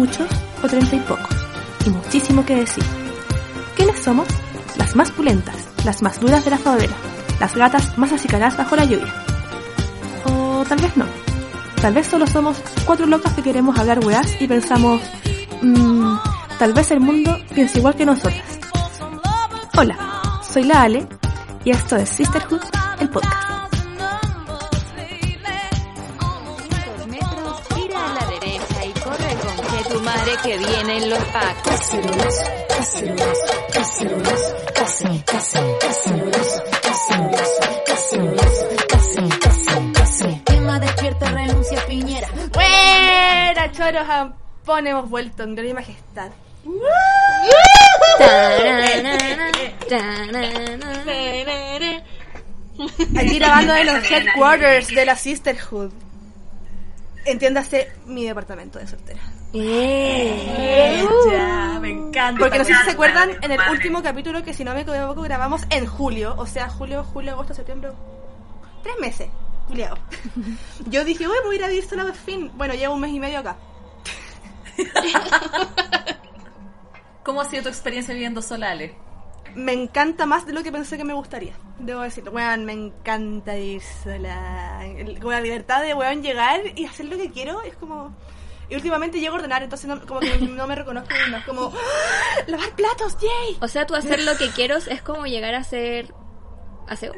muchos o treinta y pocos, y muchísimo que decir. ¿Quiénes somos? Las más pulentas, las más duras de la favela, las gatas más acicaladas bajo la lluvia. O tal vez no. Tal vez solo somos cuatro locas que queremos hablar weas y pensamos, mmm, tal vez el mundo piensa igual que nosotras. Hola, soy la Ale y esto es Sisterhood, el podcast. Que vienen los pacos. Cacerolas, cacerolas, cacerolas, case, case, cacerolas, cacerolas, cacerolas, case, case, case. Emma despierta, renuncia Piñera. Buena, choros, Japón, hemos vuelto en gloria y majestad. Aquí grabando de los headquarters de la Sisterhood. Entiéndase mi departamento de soltera. Ya, me encanta. Porque no sé si se acuerdan en el último capítulo que si no me equivoco grabamos en julio, o sea, julio, julio, agosto, septiembre, tres meses, juliado. Yo dije, uy, voy a ir a vivir sola por fin. Bueno, llevo un mes y medio acá. ¿Cómo ha sido tu experiencia viviendo sola, Ale? Me encanta más de lo que pensé que me gustaría. Debo decirlo, weón, me encanta ir sola. Con la libertad de, weón, llegar y hacer lo que quiero es como... Y últimamente llego a ordenar, entonces no, como que no me reconozco misma. Es como, ¡Ah! lavar platos, yay. O sea, tú hacer lo que quiero es como llegar a ser aseo.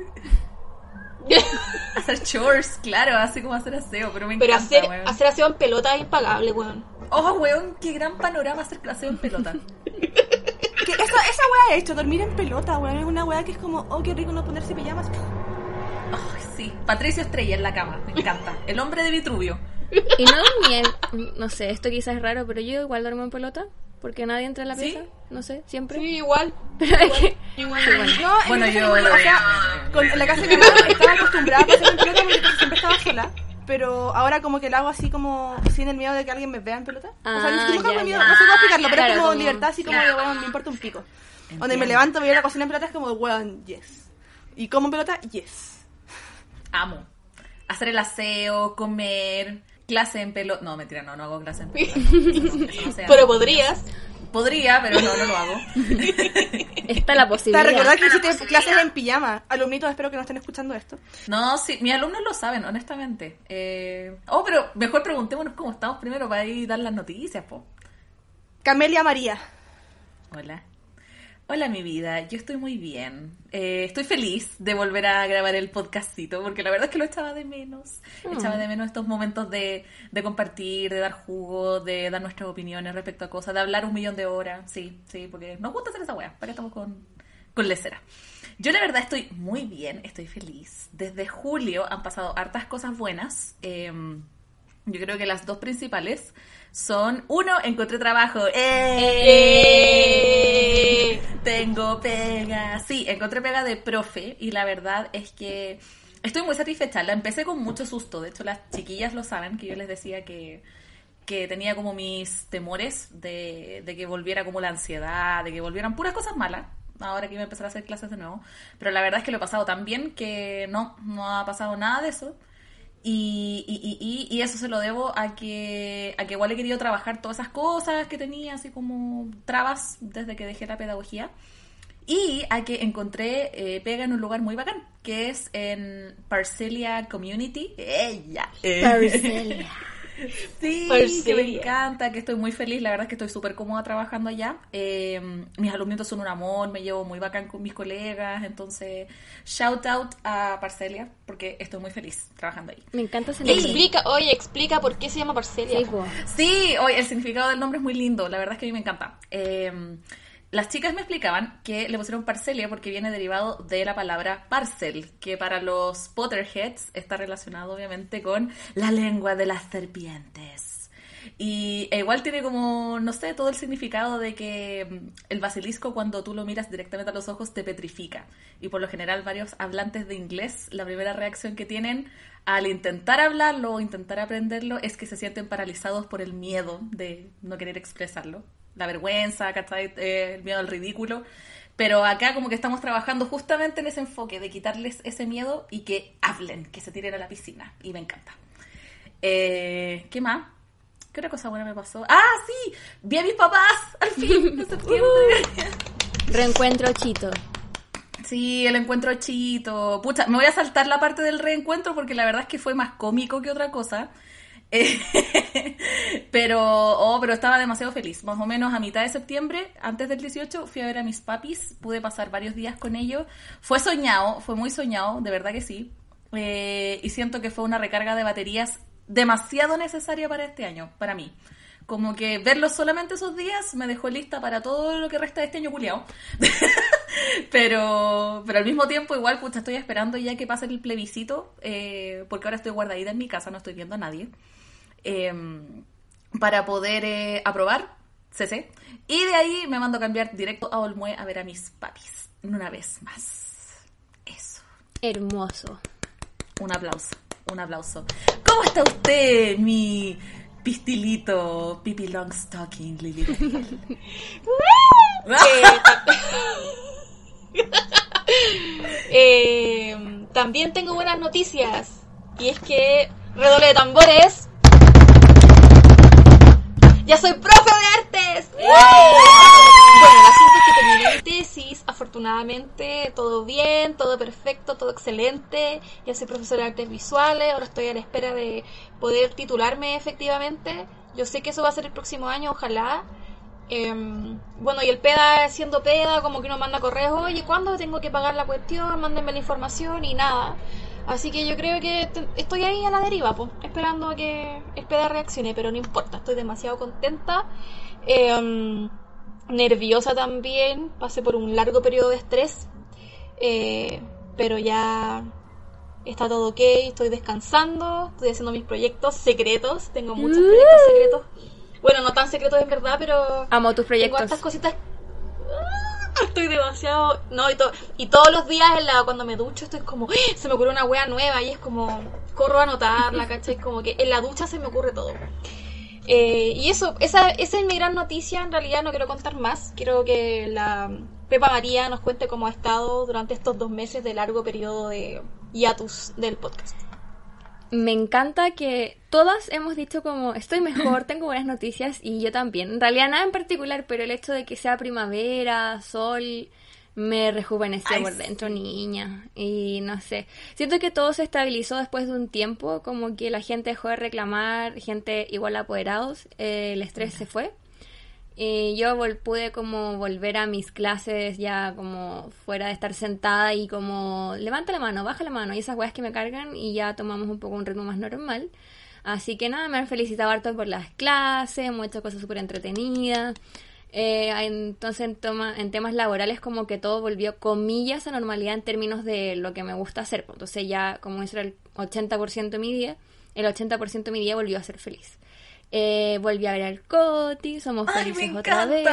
Hacer chores, claro, así como hacer aseo, pero me Pero encanta, hacer, weón. hacer aseo en pelota es impagable, weón. Oh, weón, qué gran panorama hacer aseo en pelota. Que esa, esa weá he hecho, dormir en pelota, weón. Es una weá que es como, oh, qué rico no ponerse pijamas. Ay, sí. Patricio Estrella en la cama, me encanta. El hombre de Vitruvio. Y no dormí en- no sé, esto quizás es raro, pero yo igual duermo en pelota. Porque nadie entra en la ¿Sí? pieza, no sé, siempre. Sí, igual. Pero es que... Igual. Sí, bueno. Bueno, yo- igual, o sea, con, en la casa de mi mamá estaba acostumbrada a pasar en pelota porque siempre estaba sola. Pero ahora como que lo hago así como sin el miedo de que alguien me vea en pelota. o sea, Ah, ni siquiera ya, con miedo, ya. no sé cómo explicarlo, pero Claro, es como, como- libertad, así como de, weón, me importa un pico. Donde me levanto, voy a la cocina en pelota, es como, weón, yes. Y como en pelota, yes. Amo. Hacer el aseo, comer, clase en pelota. No, mentira, no, no hago clase en no, no se Pero podrías. Podría, pero no, no lo hago. Está la Te posibilidad. recordar que hiciste clases en pijama. Alumnitos, espero que no estén escuchando esto. No, sí, mis alumnos lo saben, honestamente. Eh... Oh, pero mejor preguntémonos cómo estamos primero para ir dar las noticias, po. Camelia María. Hola. Hola, mi vida. Yo estoy muy bien. Eh, estoy feliz de volver a grabar el podcastito, porque la verdad es que lo echaba de menos. Echaba de menos estos momentos de, de compartir, de dar jugo, de dar nuestras opiniones respecto a cosas, de hablar un millón de horas. Sí, sí, porque nos gusta hacer esa wea. ¿Para qué estamos con, con lecera? Yo la verdad estoy muy bien, estoy feliz. Desde julio han pasado hartas cosas buenas. Em, yo creo que las dos principales son, uno, encontré trabajo. ¡Eh! Tengo pega. Sí, encontré pega de profe y la verdad es que estoy muy satisfecha. La empecé con mucho susto. De hecho, las chiquillas lo saben, que yo les decía que, que tenía como mis temores de, de que volviera como la ansiedad, de que volvieran puras cosas malas. Ahora que iba a empezar a hacer clases de nuevo. Pero la verdad es que lo he pasado tan bien que no, no ha pasado nada de eso. Y, y, y, y- y eso se lo debo a que, a que igual he querido trabajar todas esas cosas que tenía, así como trabas desde que dejé la pedagogía. Y a que encontré eh, pega en un lugar muy bacán, que es en Parcelia Community. ¡Ella! Parcelia. Sí, que me encanta, que estoy muy feliz, la verdad es que estoy súper cómoda trabajando allá. Eh, mis alumnitos son un amor, me llevo muy bacán con mis colegas, entonces shout out a Parcelia, porque estoy muy feliz trabajando ahí. Me encanta ese. Explica, oye, explica por qué se llama Parcelia. Sí, hoy el significado del nombre es muy lindo, la verdad es que a mí me encanta. Eh, las chicas me explicaban que le pusieron Parcelia porque viene derivado de la palabra parcel, que para los Potterheads está relacionado obviamente con la lengua de las serpientes. Y e igual tiene como, no sé, todo el significado de que mm, el basilisco cuando tú lo miras directamente a los ojos te petrifica. Y por lo general varios hablantes de inglés, la primera reacción que tienen al intentar hablarlo o intentar aprenderlo es que se sienten paralizados por el miedo de no querer expresarlo. La vergüenza, ¿cachai? Eh, el miedo al ridículo. Pero acá como que estamos trabajando justamente en ese enfoque de quitarles ese miedo y que hablen, que se tiren a la piscina. Y me encanta. Eh, ¿Qué más? ¿Qué otra cosa buena me pasó? ¡Ah, sí! Vi a mis papás al fin en septiembre. Reencuentro chito. Sí, el encuentro chito. Pucha, me voy a saltar la parte del reencuentro porque la verdad es que fue más cómico que otra cosa. Pero, oh, pero estaba demasiado feliz. Más o menos a mitad de septiembre, antes del 18, fui a ver a mis papis. Pude pasar varios días con ellos. Fue soñado, fue muy soñado, de verdad que sí. Eh, y siento que fue una recarga de baterías demasiado necesaria para este año, para mí. Como que verlos solamente esos días me dejó lista para todo lo que resta de este año culiao. pero, pero al mismo tiempo, igual, pucha, estoy esperando ya que pase el plebiscito, eh, porque ahora estoy guardadita en mi casa, no estoy viendo a nadie, eh, para poder eh, aprobar CC. Y de ahí me mando a cambiar directo a Olmue a ver a mis papis, una vez más. Eso. Hermoso. Un aplauso, un aplauso. ¿Cómo está usted, mi pistilito, Pipi Longstocking, Lili? Eh, también tengo buenas noticias. Y es que, redoble de tambores. ¡Ya soy profe de artes! Bueno, el asunto es que terminé mi tesis. Afortunadamente, todo bien, todo perfecto, todo excelente. Ya soy profesora de artes visuales. Ahora estoy a la espera de poder titularme efectivamente. Yo sé que eso va a ser el próximo año, ojalá. Em, bueno, y el PEDA siendo PEDA, como que uno manda correos, oye, ¿cuándo tengo que pagar la cuestión? Mándenme la información y nada. Así que yo creo que estoy ahí a la deriva, pues, esperando a que el PEDA reaccione, pero no importa, estoy demasiado contenta. Em, nerviosa también, pasé por un largo periodo de estrés, eh, pero ya está todo ok, estoy descansando, estoy haciendo mis proyectos secretos, tengo muchos proyectos secretos. Bueno, no tan secretos en verdad, pero Amo tus tengo proyectos. estas cositas. Ah, Estoy demasiado. No, y, to- y todos los días en la, cuando me ducho estoy como. ¡Ah! Se me ocurre una wea nueva y es como. Corro a anotarla, ¿cachai? Como que en la ducha se me ocurre todo. Eh, y eso, esa, esa es mi gran noticia. En realidad no quiero contar más. Quiero que la Pepa María nos cuente cómo ha estado durante estos dos meses de largo periodo de hiatus del podcast. Me encanta que todas hemos dicho como estoy mejor, tengo buenas noticias y yo también. En realidad nada en particular, pero el hecho de que sea primavera, sol, me rejuveneció Ay, por sí. dentro, niña. Y no sé, siento que todo se estabilizó después de un tiempo, como que la gente dejó de reclamar, gente igual apoderados, eh, el estrés se fue. Y yo vol- pude como volver a mis clases ya como fuera de estar sentada y como levanta la mano, baja la mano y esas weas que me cargan y ya tomamos un poco un ritmo más normal. Así que nada, me han felicitado harto por las clases, hecho cosas súper entretenidas. Eh, entonces en, toma- en temas laborales como que todo volvió comillas a normalidad en términos de lo que me gusta hacer. Entonces ya como eso era el 80% de mi día, el 80% de mi día volvió a ser feliz. Eh, volví a ver al Coti, somos Ay, felices otra vez.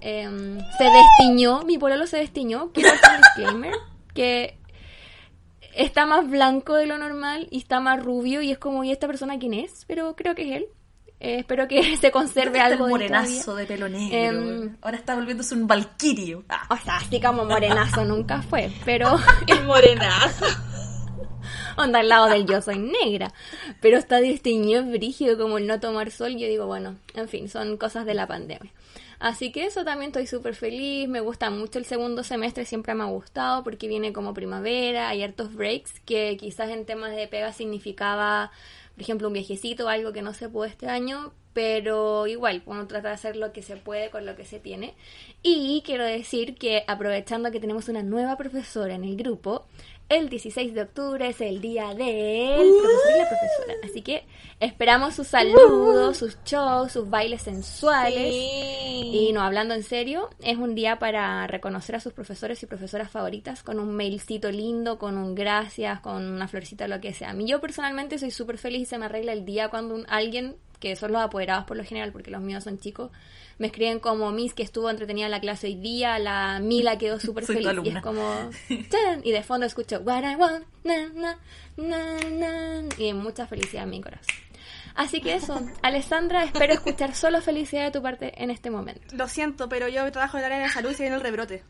Em, se destiñó, mi pololo se destiñó. Quiero hacer un disclaimer que está más blanco de lo normal y está más rubio y es como, ¿y esta persona quién es? Pero creo que es él. Eh, espero que se conserve ¿Dónde está algo de todavía. morenazo de pelo negro. Em, Ahora está volviéndose un valquirio. Ah. O sea, así como morenazo nunca fue, pero El morenazo. Onda al lado del yo soy negra. Pero está desteñido brígido como no tomar sol. Yo digo, bueno, en fin, son cosas de la pandemia. Así que eso también estoy súper feliz. Me gusta mucho el segundo semestre, siempre me ha gustado porque viene como primavera, hay hartos breaks que quizás en temas de pega significaba, por ejemplo, un viajecito o algo que no se pudo este año. Pero igual, uno trata de hacer lo que se puede con lo que se tiene. Y quiero decir que aprovechando que tenemos una nueva profesora en el grupo, el 16 de octubre es el día del profesor y la profesora. Así que esperamos sus saludos, sus shows, sus bailes sensuales. Y no, hablando en serio, es un día para reconocer a sus profesores y profesoras favoritas con un mailcito lindo, con un gracias, con una florcita, lo que sea. A mí yo personalmente soy súper feliz y se me arregla el día cuando un- alguien, que son los apoderados por lo general, porque los míos son chicos, me escriben como Miss que estuvo entretenida en la clase hoy día, la Mila quedó súper feliz. Y es como... Y de fondo escucho What I want, na, na, na, na", y mucha felicidad en mi corazón. Así que eso, Alessandra, espero escuchar solo felicidad de tu parte en este momento. Lo siento, pero yo trabajo en el área de salud y se viene el rebrote.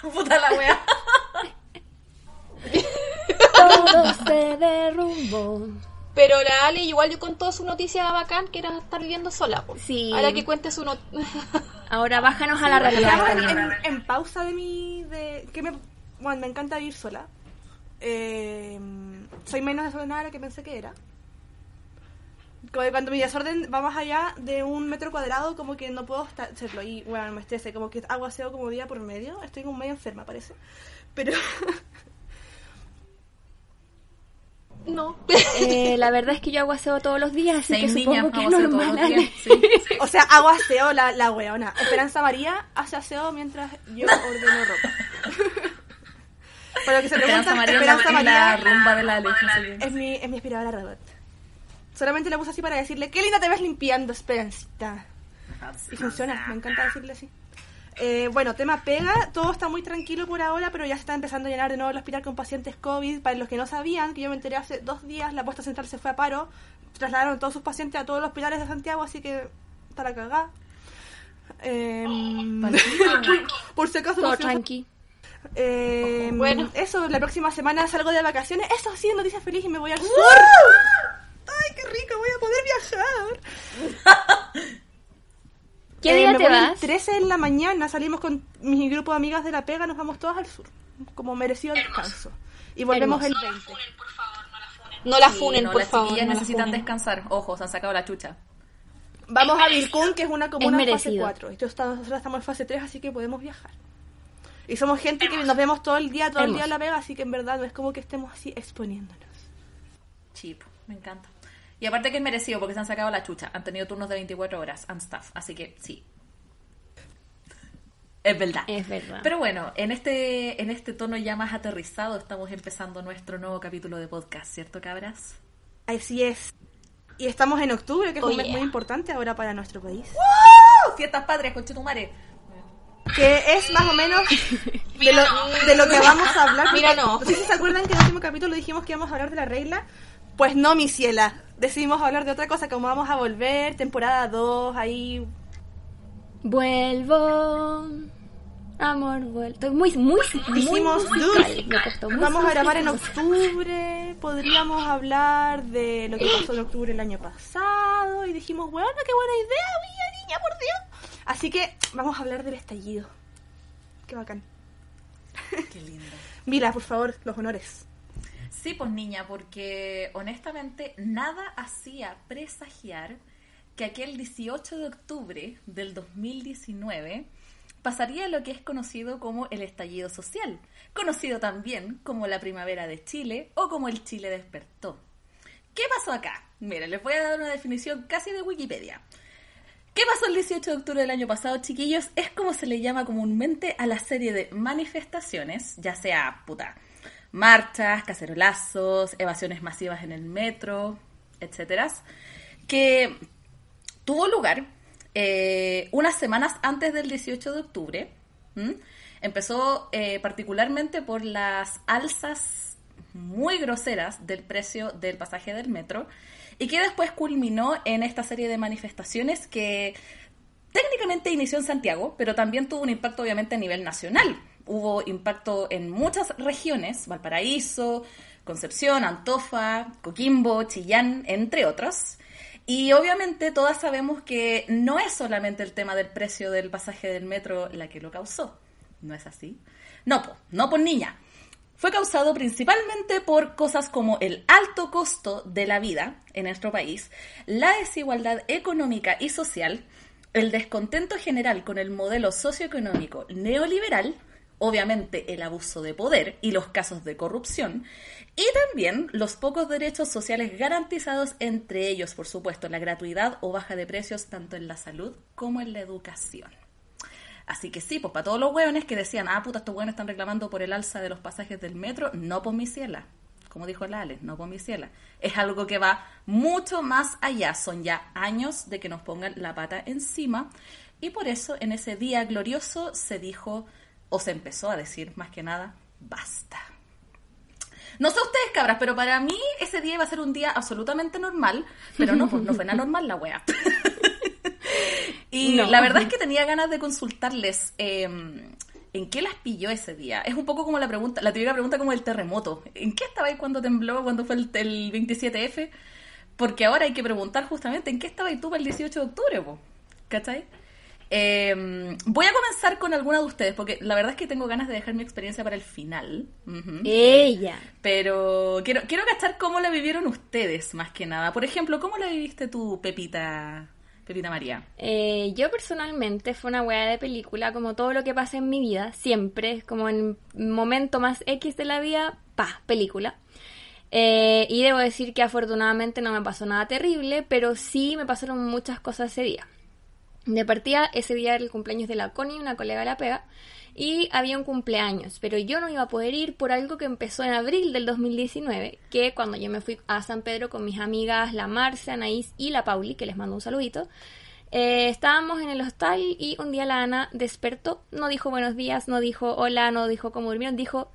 Puta la wea. Todo se derrumbó. Pero la Ale igual yo contó su noticia bacán que era estar viviendo sola. po. Sí. Ahora que cuente su not Ahora bájanos a la realidad. En, Karina. en- en pausa de mi... De, que me, bueno, me encanta vivir sola. Eh, soy menos desordenada de lo que pensé que era. Cuando mi desorden va más allá de un metro cuadrado, como que no puedo estar- hacerlo. Y bueno, me estrese, como que hago aseo como día por medio. Estoy como medio enferma, parece. Pero No. Eh, la verdad es que yo hago aseo todos los días, así que Seis niñas, supongo que es normal. días. Sí. O sea, hago aseo la, la weona. Esperanza María hace aseo mientras yo ordeno ropa. Para lo que se Esperanza María es Esperanza la, es la María rumba de la leche. es mi, es mi aspiradora robot. Solamente la puse así para decirle, qué linda te ves limpiando, Esperancita. Y funciona, me encanta decirle así. Eh, bueno, tema pega, todo está muy tranquilo por ahora, pero ya se está empezando a llenar de nuevo el hospital con pacientes COVID. Para los que no sabían, que yo me enteré hace dos días, la puesta central se fue a paro, trasladaron todos sus pacientes a todos los hospitales de Santiago, así que está la cagada. Eh, por si acaso, Todo tranqui. Eh, Bueno. eso, la próxima semana salgo de vacaciones. Eso sí, noticias feliz y me voy al sur. ¡Ay, qué rico! Voy a poder viajar. ¿Qué Eh, día me te vas? 13 en la mañana. Salimos con mi grupo de amigas de la pega. Nos vamos todas al sur. Como merecido descanso. Y volvemos Hermoso. el 20. No la Sí, funen, no, por las favor. no la necesitan funen. descansar. Ojo, se han sacado la chucha. Vamos a Vilcún, que es una comuna Es en fase merecido. 4. Esto está- nosotros estamos en fase 3, así que podemos viajar. Y somos gente que nos vemos todo el día, todo el día Hermoso. en la pega, así que en verdad no es como que estemos así exponiéndonos. Chip, me encanta. Y aparte que es merecido porque se han sacado la chucha. Han tenido turnos de 24 horas and stuff. Así que sí. Es verdad. Es verdad. Pero bueno, en este, en este tono ya más aterrizado estamos empezando nuestro nuevo capítulo de podcast, ¿cierto, cabras? Así es. Y estamos en octubre, que es Oh, un mes yeah. muy importante ahora para nuestro país. ¡Oh! Fiestas patrias, conchetumare. Que es más o menos de lo, de lo que vamos a hablar. Mira, no. sé si se acuerdan que en el último capítulo dijimos que íbamos a hablar de la regla. Pues no, mi ciela. Decidimos hablar de otra cosa, como vamos a volver, temporada 2, ahí... Vuelvo. Amor, vuelvo. Estoy muy, muy, muy Dijimos, musical. Me costó muy Vamos a grabar en octubre, podríamos hablar de lo que pasó en octubre el año pasado. Y dijimos, bueno, qué buena idea, mía niña, por Dios. Así que vamos a hablar del estallido. Qué bacán. Qué lindo. Mira, por favor, los honores. Sí, pues niña, porque honestamente nada hacía presagiar que aquel 18 de octubre del 2019 pasaría lo que es conocido como el estallido social, conocido también como la primavera de Chile o como el Chile despertó. ¿Qué pasó acá? Mira, les voy a dar una definición casi de Wikipedia. ¿Qué pasó el 18 de octubre del año pasado, chiquillos? Es como se le llama comúnmente a la serie de manifestaciones, ya sea, puta, marchas, cacerolazos, evasiones masivas en el metro, etcétera, que tuvo lugar eh, unas semanas antes del 18 de octubre. Empezó eh, particularmente por las alzas muy groseras del precio del pasaje del metro y que después culminó en esta serie de manifestaciones que técnicamente inició en Santiago, pero también tuvo un impacto obviamente a nivel nacional. Hubo impacto en muchas regiones, Valparaíso, Concepción, Antofa, Coquimbo, Chillán, entre otros. Y obviamente todas sabemos que no es solamente el tema del precio del pasaje del metro la que lo causó. ¿No es así? No, po, no por niña. Fue causado principalmente por cosas como el alto costo de la vida en nuestro país, la desigualdad económica y social, el descontento general con el modelo socioeconómico neoliberal, obviamente el abuso de poder y los casos de corrupción, y también los pocos derechos sociales garantizados, entre ellos, por supuesto, la gratuidad o baja de precios tanto en la salud como en la educación. Así que sí, pues para todos los hueones que decían, ah, puta, estos hueones están reclamando por el alza de los pasajes del metro, no por mi ciela. Como dijo la Ale, no por mi ciela. Es algo que va mucho más allá. Son ya años de que nos pongan la pata encima. Y por eso en ese día glorioso se dijo, o se empezó a decir más que nada, basta. No sé ustedes, cabras, pero para mí ese día iba a ser un día absolutamente normal, pero no, pues no fue nada normal la wea. y No. la verdad es que tenía ganas de consultarles eh, en qué las pilló ese día. Es un poco como la pregunta, la típica pregunta como el terremoto. ¿En qué estabais cuando tembló, cuando fue el, el 27F? Porque ahora hay que preguntar justamente en qué estaba tú para el 18 de octubre, po? ¿cachai? Eh, voy a comenzar con alguna de ustedes, porque la verdad es que tengo ganas de dejar mi experiencia para el final. Ella. Pero quiero, quiero cachar cómo la vivieron ustedes, más que nada. Por ejemplo, ¿cómo la viviste tú, Pepita, Pepita María? Eh, yo personalmente fue una weá de película, como todo lo que pasa en mi vida, siempre, como en momento más X de la vida, pa, película. Eh, y debo decir que afortunadamente no me pasó nada terrible, pero sí me pasaron muchas cosas ese día. De partida, ese día era el cumpleaños de la Connie, una colega de la pega, y había un cumpleaños, pero yo no iba a poder ir por algo que empezó en abril del 2019, que cuando yo me fui a San Pedro con mis amigas, la Marce, Anaís y la Pauli, que les mando un saludito, eh, estábamos en el hostal y un día la Ana despertó, no dijo buenos días, no dijo hola, no dijo cómo durmieron, dijo,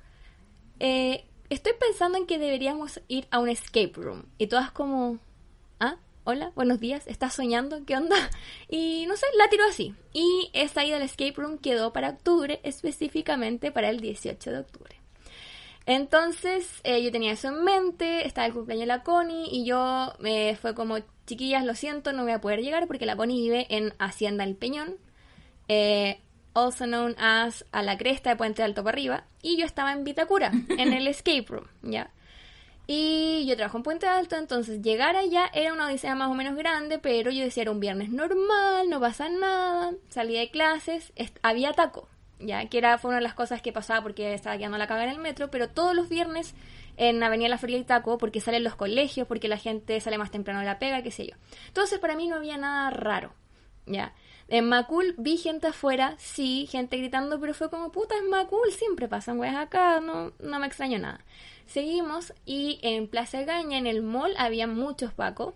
eh, estoy pensando en que deberíamos ir a un escape room. Y todas como, hola, buenos días, ¿estás soñando? ¿Qué onda? Y no sé, la tiró así. Y esa ida al escape room quedó para octubre, específicamente para el 18 de octubre. Entonces, eh, yo tenía eso en mente, estaba el cumpleaños de la Connie y yo me fue como, chiquillas, lo siento, no voy a poder llegar porque la Connie vive en Hacienda El Peñón, eh, also known as a la cresta de Puente Alto para arriba, y yo estaba en Vitacura, en el escape room, ¿ya? Y yo trabajo en Puente Alto, entonces llegar allá era una odisea más o menos grande, pero yo decía era un viernes normal, no pasa nada, salí de clases, había taco, ya que era fue una de las cosas que pasaba porque estaba quedando la caga en el metro, pero todos los viernes en Avenida La Feria y Taco, porque salen los colegios, porque la gente sale más temprano de la pega, qué sé yo. Entonces para mí no había nada raro, ya. En Macul vi gente afuera, sí, gente gritando, pero fue como, puta, es Macul, siempre pasan weas acá, no, no me extraño nada. Seguimos y en Plaza Gaña, en el mall, había muchos pacos.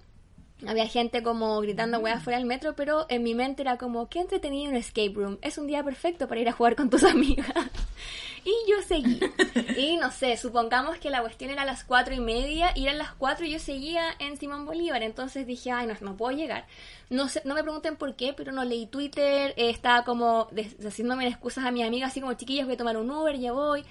Había gente como gritando weas fuera del metro, pero en mi mente era como, qué entretenido un escape room. Es un día perfecto para ir a jugar con tus amigas. y yo seguí. Y no sé, supongamos que la cuestión era a las cuatro y media, y eran las cuatro y yo seguía en Simón Bolívar. Entonces dije, ay, no, no puedo llegar. No sé, no me pregunten por qué, pero no leí Twitter, eh, estaba como haciéndome excusas a mis amigas, así como chiquillas, voy a tomar un Uber, ya voy.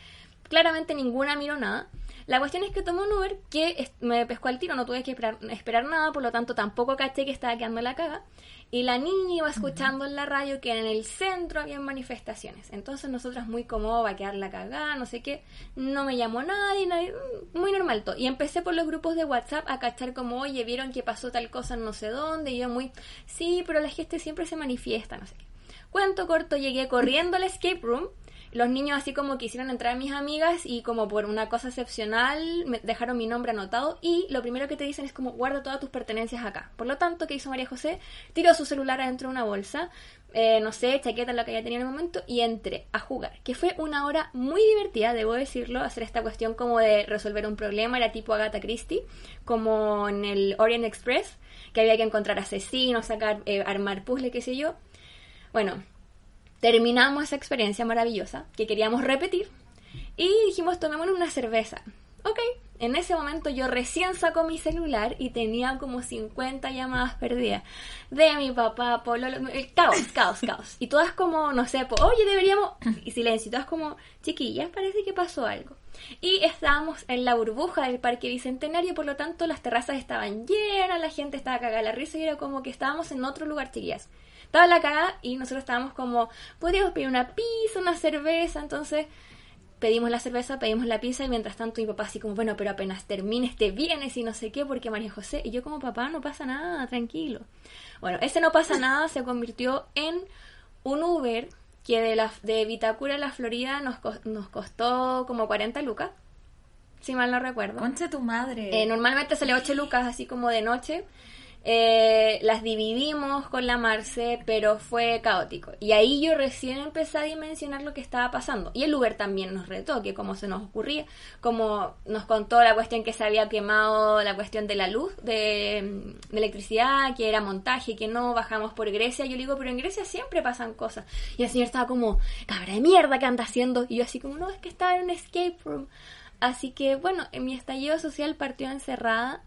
Claramente ninguna miró nada. La cuestión es que tomé un Uber que me pescó al tiro, no tuve que esperar, esperar nada, por lo tanto tampoco caché que estaba quedando la caga. Y la niña iba escuchando en la radio que en el centro había manifestaciones. Entonces nosotras muy cómodo, va a quedar la cagada, no sé qué. No me llamó nadie, nadie muy normal todo. Y empecé por los grupos de WhatsApp a cachar como, oye, vieron que pasó tal cosa en no sé dónde. Y yo muy, sí, pero la gente siempre se manifiesta, no sé qué. Cuento corto, llegué corriendo al escape room. Los niños así como quisieron entrar mis amigas y como por una cosa excepcional me dejaron mi nombre anotado y lo primero que te dicen es como guarda todas tus pertenencias acá. Por lo tanto, ¿qué hizo María José? Tiró su celular adentro de una bolsa, eh, no sé, chaqueta, lo que ella tenía en el momento y entré a jugar. Que fue una hora muy divertida, debo decirlo, hacer esta cuestión como de resolver un problema, era tipo Agatha Christie, como en el Orient Express, que había que encontrar asesinos, sacar, eh, armar puzzle, qué sé yo. Bueno, terminamos esa experiencia maravillosa que queríamos repetir y dijimos tomémonos una cerveza. Ok, en ese momento yo recién saco mi celular y tenía como 50 llamadas perdidas de mi papá, pololo, el caos, caos, caos. Y todas como, no sé, po, oye, deberíamos... Y silencio, y todas como, chiquillas, parece que pasó algo. Y estábamos en la burbuja del Parque Bicentenario, por lo tanto las terrazas estaban llenas, la gente estaba cagada la risa y era como que estábamos en otro lugar, chiquillas. Estaba la cagada y nosotros estábamos como, podríamos pedir una pizza, una cerveza, entonces pedimos la cerveza, pedimos la pizza y mientras tanto mi papá así como, bueno, pero apenas termines te vienes y no sé qué, porque María José, y yo como papá, no pasa nada, tranquilo. Bueno, ese no pasa nada se convirtió en un Uber que de, la, de Vitacura a la Florida nos, nos costó como 40 lucas, si mal no recuerdo. Concha tu madre. Eh, normalmente sale 8 lucas así como de noche. Eh, las dividimos con la Marce, pero fue caótico. Y ahí yo recién empecé a dimensionar lo que estaba pasando. Y el Uber también nos retó, que como se nos ocurría, como nos contó la cuestión que se había quemado, la cuestión de la luz, de, electricidad, que era montaje, que no bajamos por Grecia. Yo le digo, pero en Grecia siempre pasan cosas. Y el señor estaba como, cabra de mierda, ¿qué anda haciendo? Y yo así como, no, es que estaba en un escape room. Así que bueno, en mi estallido social partió encerrada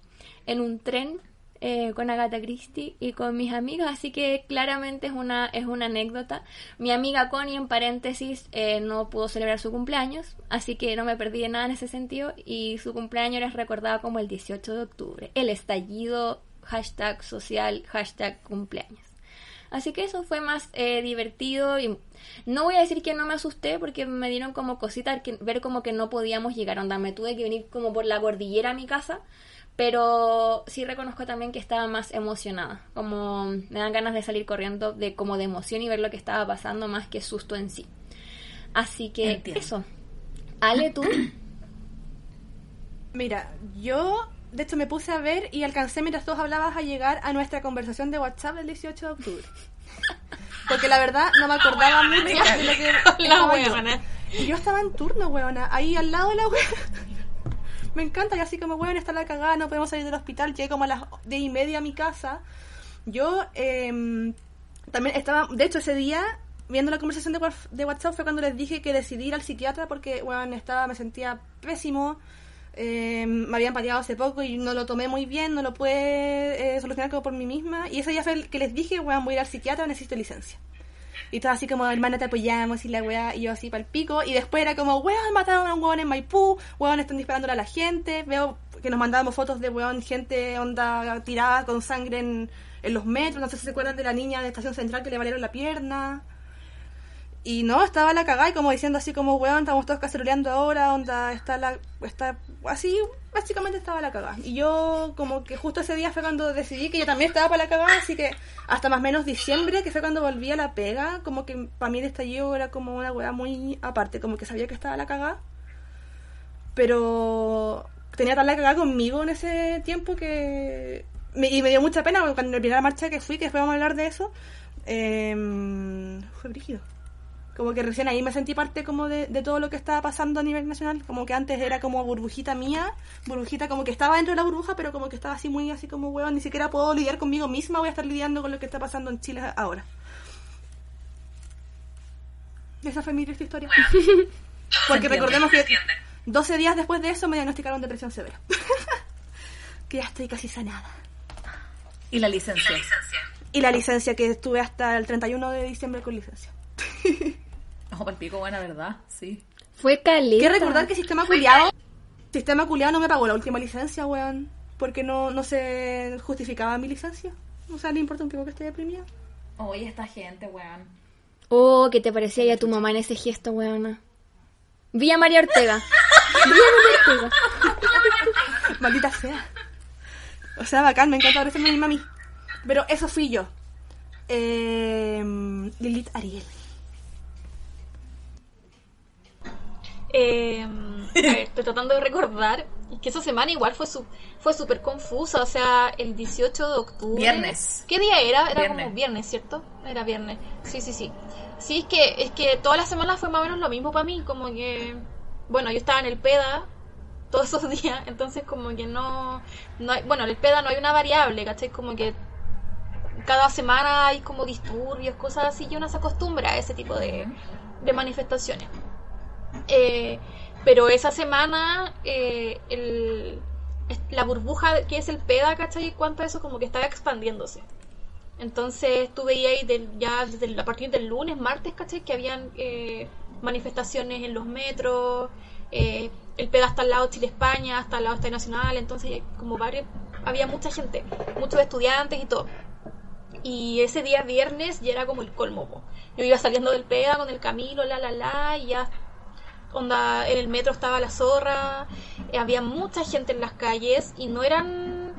en un tren eh, con Agatha Christie y con mis amigas, así que claramente es una, es una anécdota. Mi amiga Connie, en paréntesis, eh, no pudo celebrar su cumpleaños, así que no me perdí de nada en ese sentido y su cumpleaños era recordado como el 18 de octubre, el estallido hashtag social, hashtag cumpleaños. Así que eso fue más eh, divertido y no voy a decir que no me asusté porque me dieron como cositas ver como que no podíamos llegar, onda, me tuve que venir como por la cordillera a mi casa, pero sí reconozco también que estaba más emocionada, como me dan ganas de salir corriendo de como de emoción y ver lo que estaba pasando más que susto en sí. Así que Entiendo. eso. Ale, tú. Mira, yo de hecho me puse a ver y alcancé mientras todos hablabas a llegar a nuestra conversación de WhatsApp del 18 de octubre. Porque la verdad no me acordaba mucho de lo que La yo. huevona. Y yo estaba en turno, weona, ahí al lado de la weona. Me encanta, y así como, weón, está la cagada, no podemos salir del hospital. Llegué como a las diez y media a mi casa. Yo em, también estaba, de hecho, ese día, viendo la conversación de, de WhatsApp, fue cuando les dije que decidí ir al psiquiatra porque, weón, estaba, me sentía pésimo. em, me habían pateado hace poco y no lo tomé muy bien, no lo pude eh, solucionar como por mí misma. Y ese día fue el que les dije, weón, voy a ir al psiquiatra, necesito licencia. Y todo así como, hermana, te apoyamos y la weá, y yo así para el pico. Y después era como, weón, mataron a un weón en Maipú, weón, están disparándole a la gente. Veo que nos mandábamos fotos de weón, gente onda tirada con sangre en, en los metros. No sé si se acuerdan de la niña de Estación Central que le valieron la pierna. Y no, estaba la cagada y como diciendo así como, weón, estamos todos caceroleando ahora, onda, está la, está, así, básicamente estaba la cagada. Y yo como que justo ese día fue cuando decidí que yo también estaba para la cagada, así que hasta más o menos diciembre, que fue cuando volví a la pega, como que para mí el estallido era como una weá muy aparte, como que sabía que estaba la cagada. Pero tenía tan la cagada conmigo en ese tiempo que... me- y me dio mucha pena cuando en la primera marcha que fui, que después vamos a hablar de eso, em, fue brígido. Como que recién ahí me sentí parte como de, de todo lo que estaba pasando a nivel nacional. Como que antes era como burbujita mía, burbujita como que estaba dentro de la burbuja, pero como que estaba así muy así como, weón, ni siquiera puedo lidiar conmigo misma, voy a estar lidiando con lo que está pasando en Chile ahora. Esa fue mi triste historia. Porque recordemos que 12 días después de eso me diagnosticaron depresión severa. que ya estoy casi sanada. Y la licencia. Y la licencia que estuve hasta el 31 de diciembre con licencia. Ojo, para el pico, buena verdad, sí. Fue caleta. Que recordar que Sistema Culiado Sistema Culiado no me pagó la última licencia, weón. Porque no, no se justificaba mi licencia. O sea, le importa un pico que esté deprimida. Oye, esta gente, weón. Oh, ¿qué te parecía ya tu mamá en ese gesto, weona? Vi a María Ortega. Vi a María Ortega. Maldita sea. O sea, bacán, me encanta parecerme a mi mami. Pero eso fui yo. Eh, Lilith Ariel. Eh, a ver, estoy tratando de recordar que esa semana igual fue su, fue súper confusa, o sea, el 18 de octubre. Viernes. ¿Qué día era? Era Viernes. como viernes, ¿cierto? Era viernes. Sí, sí, sí. Sí, es que es que toda la semana fue más o menos lo mismo para mí, como que bueno, yo estaba en el PEDA todos esos días, entonces como que no no hay, bueno, en el PEDA no hay una variable, ¿cachai? Como que cada semana hay como disturbios, cosas así, y uno se acostumbra a ese tipo de, de manifestaciones. Eh, pero esa semana eh, el, la burbuja que es el PEDA, ¿cachai? Cuánto eso como que estaba expandiéndose. Entonces tú veías ahí ya desde el- a partir del lunes, martes, ¿cachai? Que habían eh, manifestaciones en los metros, el PEDA hasta al lado Chile-España, hasta al lado Estadio Nacional, entonces como varios, había mucha gente, muchos estudiantes y todo. Y ese día viernes ya era como el colmo. Yo iba saliendo del PEDA con el Camilo, la la la, y ya onda en el metro estaba la zorra, eh, había mucha gente en las calles y no eran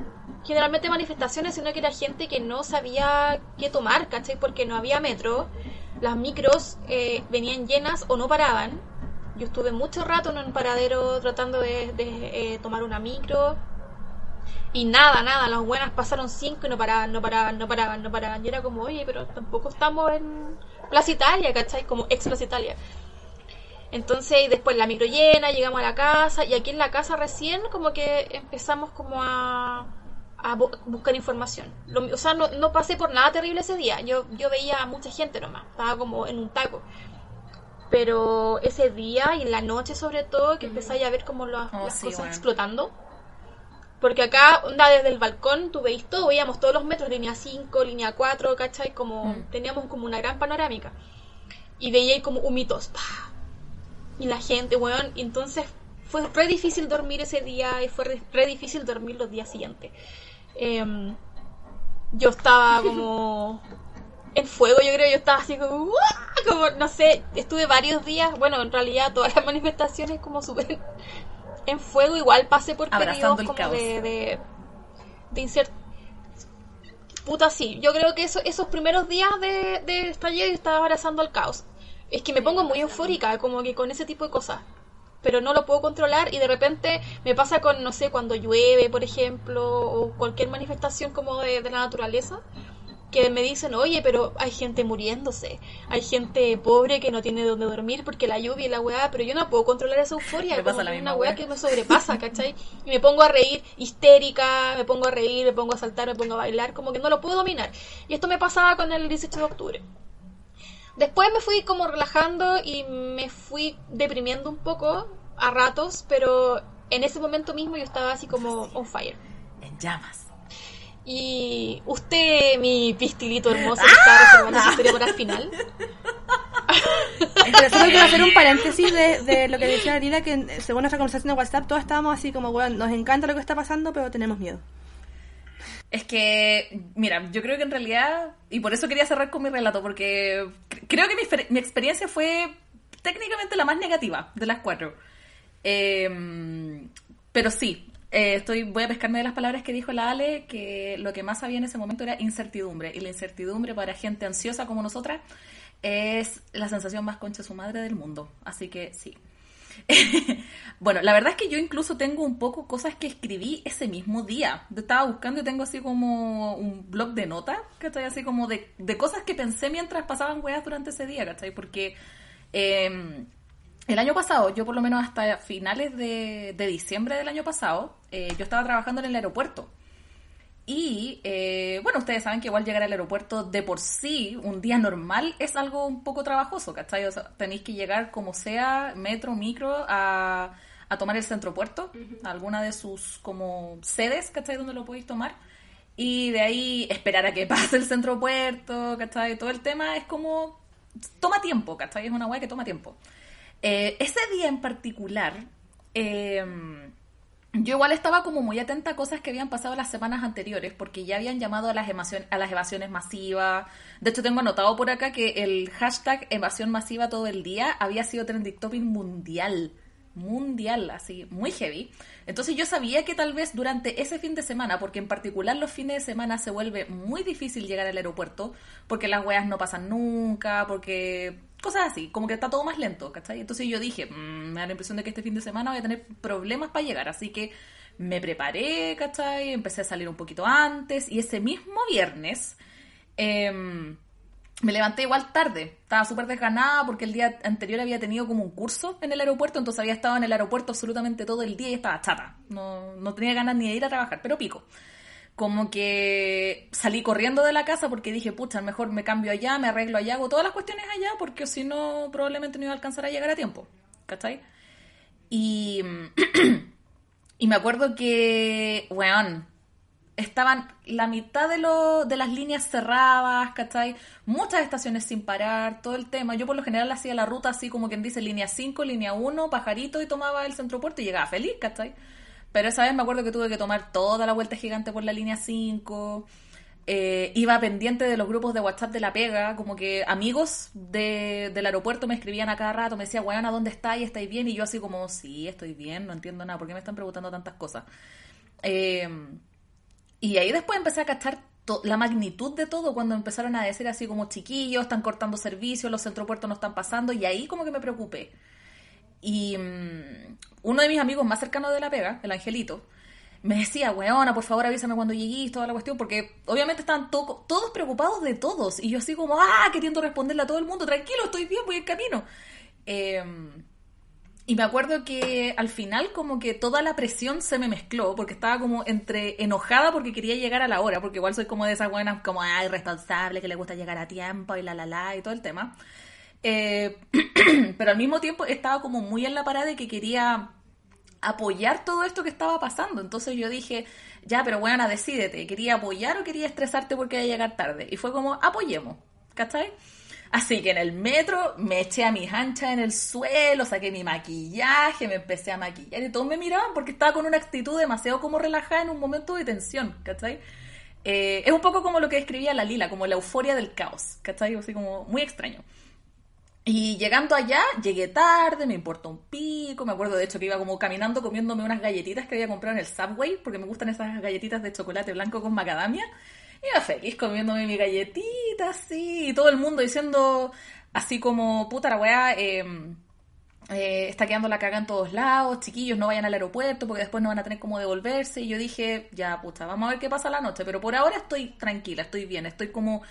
generalmente manifestaciones, sino que era gente que no sabía qué tomar, ¿cachai? Porque no había metro, las micros eh, venían llenas o no paraban. Yo estuve mucho rato en un paradero tratando de, eh, tomar una micro. Y nada, nada, las buenas pasaron cinco y no paraban, no paraban, no paraban, no paraban. Y era como, oye, pero tampoco estamos en Plaza Italia, ¿cachai? Como ex Plaza Italia. Entonces, y después la micro llena, llegamos a la casa, y aquí en la casa recién como que empezamos como a, a bu- buscar información. Lo- o sea, no, no pasé por nada terrible ese día. Yo, yo veía a mucha gente nomás, estaba como en un taco. Pero ese día y en la noche sobre todo, que empezáis a ver como las, Oh, las sí, cosas bueno. explotando, Porque acá, onda, desde el balcón, tú veis todo, veíamos todos los metros, línea 5, línea 4, ¿cachai? Como, Mm. teníamos como una gran panorámica. Y veía ahí como humitos, ¡pah! Y la gente, weón, entonces fue re difícil dormir ese día y fue re, re difícil dormir los días siguientes. Em, yo estaba como en fuego, yo creo, yo estaba así como, no sé, estuve varios días, bueno, en realidad todas las manifestaciones como súper en fuego, igual pasé por Abrazando periodos como de, de, de incert- Puta, sí, yo creo que eso, esos primeros días de, de estallido yo estaba abrazando el caos. Es que me pongo muy eufórica, como que con ese tipo de cosas. Pero no lo puedo controlar y de repente me pasa con, no sé, cuando llueve, por ejemplo, o cualquier manifestación como de, de la naturaleza, que me dicen, oye, pero hay gente muriéndose, hay gente pobre que no tiene donde dormir porque la lluvia y la weá, pero yo no puedo controlar esa euforia, Me como pasa la una misma weá weá. que me sobrepasa, ¿cachai? Y me pongo a reír histérica, me pongo a reír, me pongo a saltar, me pongo a bailar, como que no lo puedo dominar. Y esto me pasaba con el 18 de octubre. Después me fui como relajando y me fui deprimiendo un poco a ratos, pero en ese momento mismo yo estaba así como on fire. En llamas. Y usted, mi pistilito hermoso, que estaba reservando su historia para el final. Pero solo quiero hacer un paréntesis de, de lo que decía Lila, que según nuestra conversación de WhatsApp, todos estábamos así como, weón, nos encanta lo que está pasando, pero tenemos miedo. Es que, mira, yo creo que en realidad, y por eso quería cerrar con mi relato, porque cre- creo que mi, mi experiencia fue técnicamente la más negativa de las cuatro. Eh, pero sí, eh, estoy, voy a pescarme de las palabras que dijo la Ale, que lo que más había en ese momento era incertidumbre. Y la incertidumbre para gente ansiosa como nosotras es la sensación más concha su madre del mundo. Así que sí. bueno, la verdad es que yo incluso tengo un poco cosas que escribí ese mismo día. Yo Estaba buscando y tengo así como un blog de notas, ¿cachai? Así como de, de cosas que pensé mientras pasaban weas durante ese día, ¿cachai? Porque eh, el año pasado, yo por lo menos hasta finales de, de diciembre del año pasado, eh, yo estaba trabajando en el aeropuerto. Y eh, bueno, ustedes saben que igual llegar al aeropuerto de por sí, un día normal, es algo un poco trabajoso, ¿cachai? O sea, tenéis que llegar como sea, metro, micro, a, a tomar el centro puerto, a alguna de sus como sedes, ¿cachai? Donde lo podéis tomar. Y de ahí esperar a que pase el centro puerto, ¿cachai? Todo el tema es como... Toma tiempo, ¿cachai? Es una weá que toma tiempo. Eh, ese día en particular, eh, yo igual estaba como muy atenta a cosas que habían pasado las semanas anteriores, porque ya habían llamado a las, evasión- a las evasiones masivas. De hecho, tengo anotado por acá que el hashtag evasión masiva todo el día había sido trending topic mundial. Mundial, así, muy heavy. Entonces yo sabía que tal vez durante ese fin de semana, porque en particular los fines de semana se vuelve muy difícil llegar al aeropuerto, porque las weas no pasan nunca, porque cosas así, como que está todo más lento, ¿cachai? Entonces yo dije, "Mm, me da la impresión de que este fin de semana voy a tener problemas para llegar, así que me preparé, ¿cachai? Empecé a salir un poquito antes y ese mismo viernes em, me levanté igual tarde, estaba súper desganada porque el día anterior había tenido como un curso en el aeropuerto, entonces había estado en el aeropuerto absolutamente todo el día y estaba chata, no, no tenía ganas ni de ir a trabajar, pero pico. Como que salí corriendo de la casa porque dije, pucha, mejor me cambio allá, me arreglo allá, hago todas las cuestiones allá porque si no, probablemente no iba a alcanzar a llegar a tiempo, ¿cachai? Y, y me acuerdo que, weón, estaban la mitad de, lo, de las líneas cerradas, ¿cachai? Muchas estaciones sin parar, todo el tema. Yo por lo general hacía la ruta así como quien dice línea 5, línea 1, pajarito y tomaba el centro puerto y llegaba feliz, ¿cachai? Pero esa vez me acuerdo que tuve que tomar toda la vuelta gigante por la línea 5. Eh, iba pendiente de los grupos de WhatsApp de la pega, como que amigos de, del aeropuerto me escribían a cada rato, me decían, weón, ¿a dónde estáis? ¿Estáis bien? Y yo así como, sí, estoy bien, no entiendo nada, ¿por qué me están preguntando tantas cosas? Eh, y ahí después empecé a cachar la magnitud de todo cuando empezaron a decir así como chiquillos, están cortando servicios, los centropuertos no están pasando, y ahí como que me preocupé. Y mm, uno de mis amigos más cercanos de la pega, el Angelito, me decía, weona, por favor avísame cuando llegues, toda la cuestión, porque obviamente estaban to- todos preocupados de todos, y yo así como, ah, queriendo responderle a todo el mundo, tranquilo, estoy bien, voy en camino. Eh, y me acuerdo que al final como que toda la presión se me mezcló, porque estaba como entre enojada porque quería llegar a la hora, porque igual soy como de esas buenas como, ah, irresponsable, que le gusta llegar a tiempo y la la la y todo el tema. Eh, pero al mismo tiempo estaba como muy en la parada de que quería apoyar todo esto que estaba pasando. Entonces yo dije, ya, pero bueno, decídete, ¿quería apoyar o quería estresarte porque iba a llegar tarde? Y fue como, apoyemos, ¿cachai? Así que en el metro me eché a mis anchas en el suelo, saqué mi maquillaje, me empecé a maquillar y todos me miraban porque estaba con una actitud demasiado como relajada en un momento de tensión, ¿cachai? Eh, es un poco como lo que describía la Lila, como la euforia del caos, ¿cachai? Así como muy extraño. Y llegando allá, llegué tarde, me importó un pico, me acuerdo de hecho que iba como caminando comiéndome unas galletitas que había comprado en el Subway, porque me gustan esas galletitas de chocolate blanco con macadamia. Iba feliz comiéndome mi galletita, así, y todo el mundo diciendo así como, puta la weá, em, eh, está quedando la caga en todos lados, chiquillos, no vayan al aeropuerto porque después no van a tener cómo devolverse. Y yo dije, ya, puta, vamos a ver qué pasa la noche, pero por ahora estoy tranquila, estoy bien, estoy como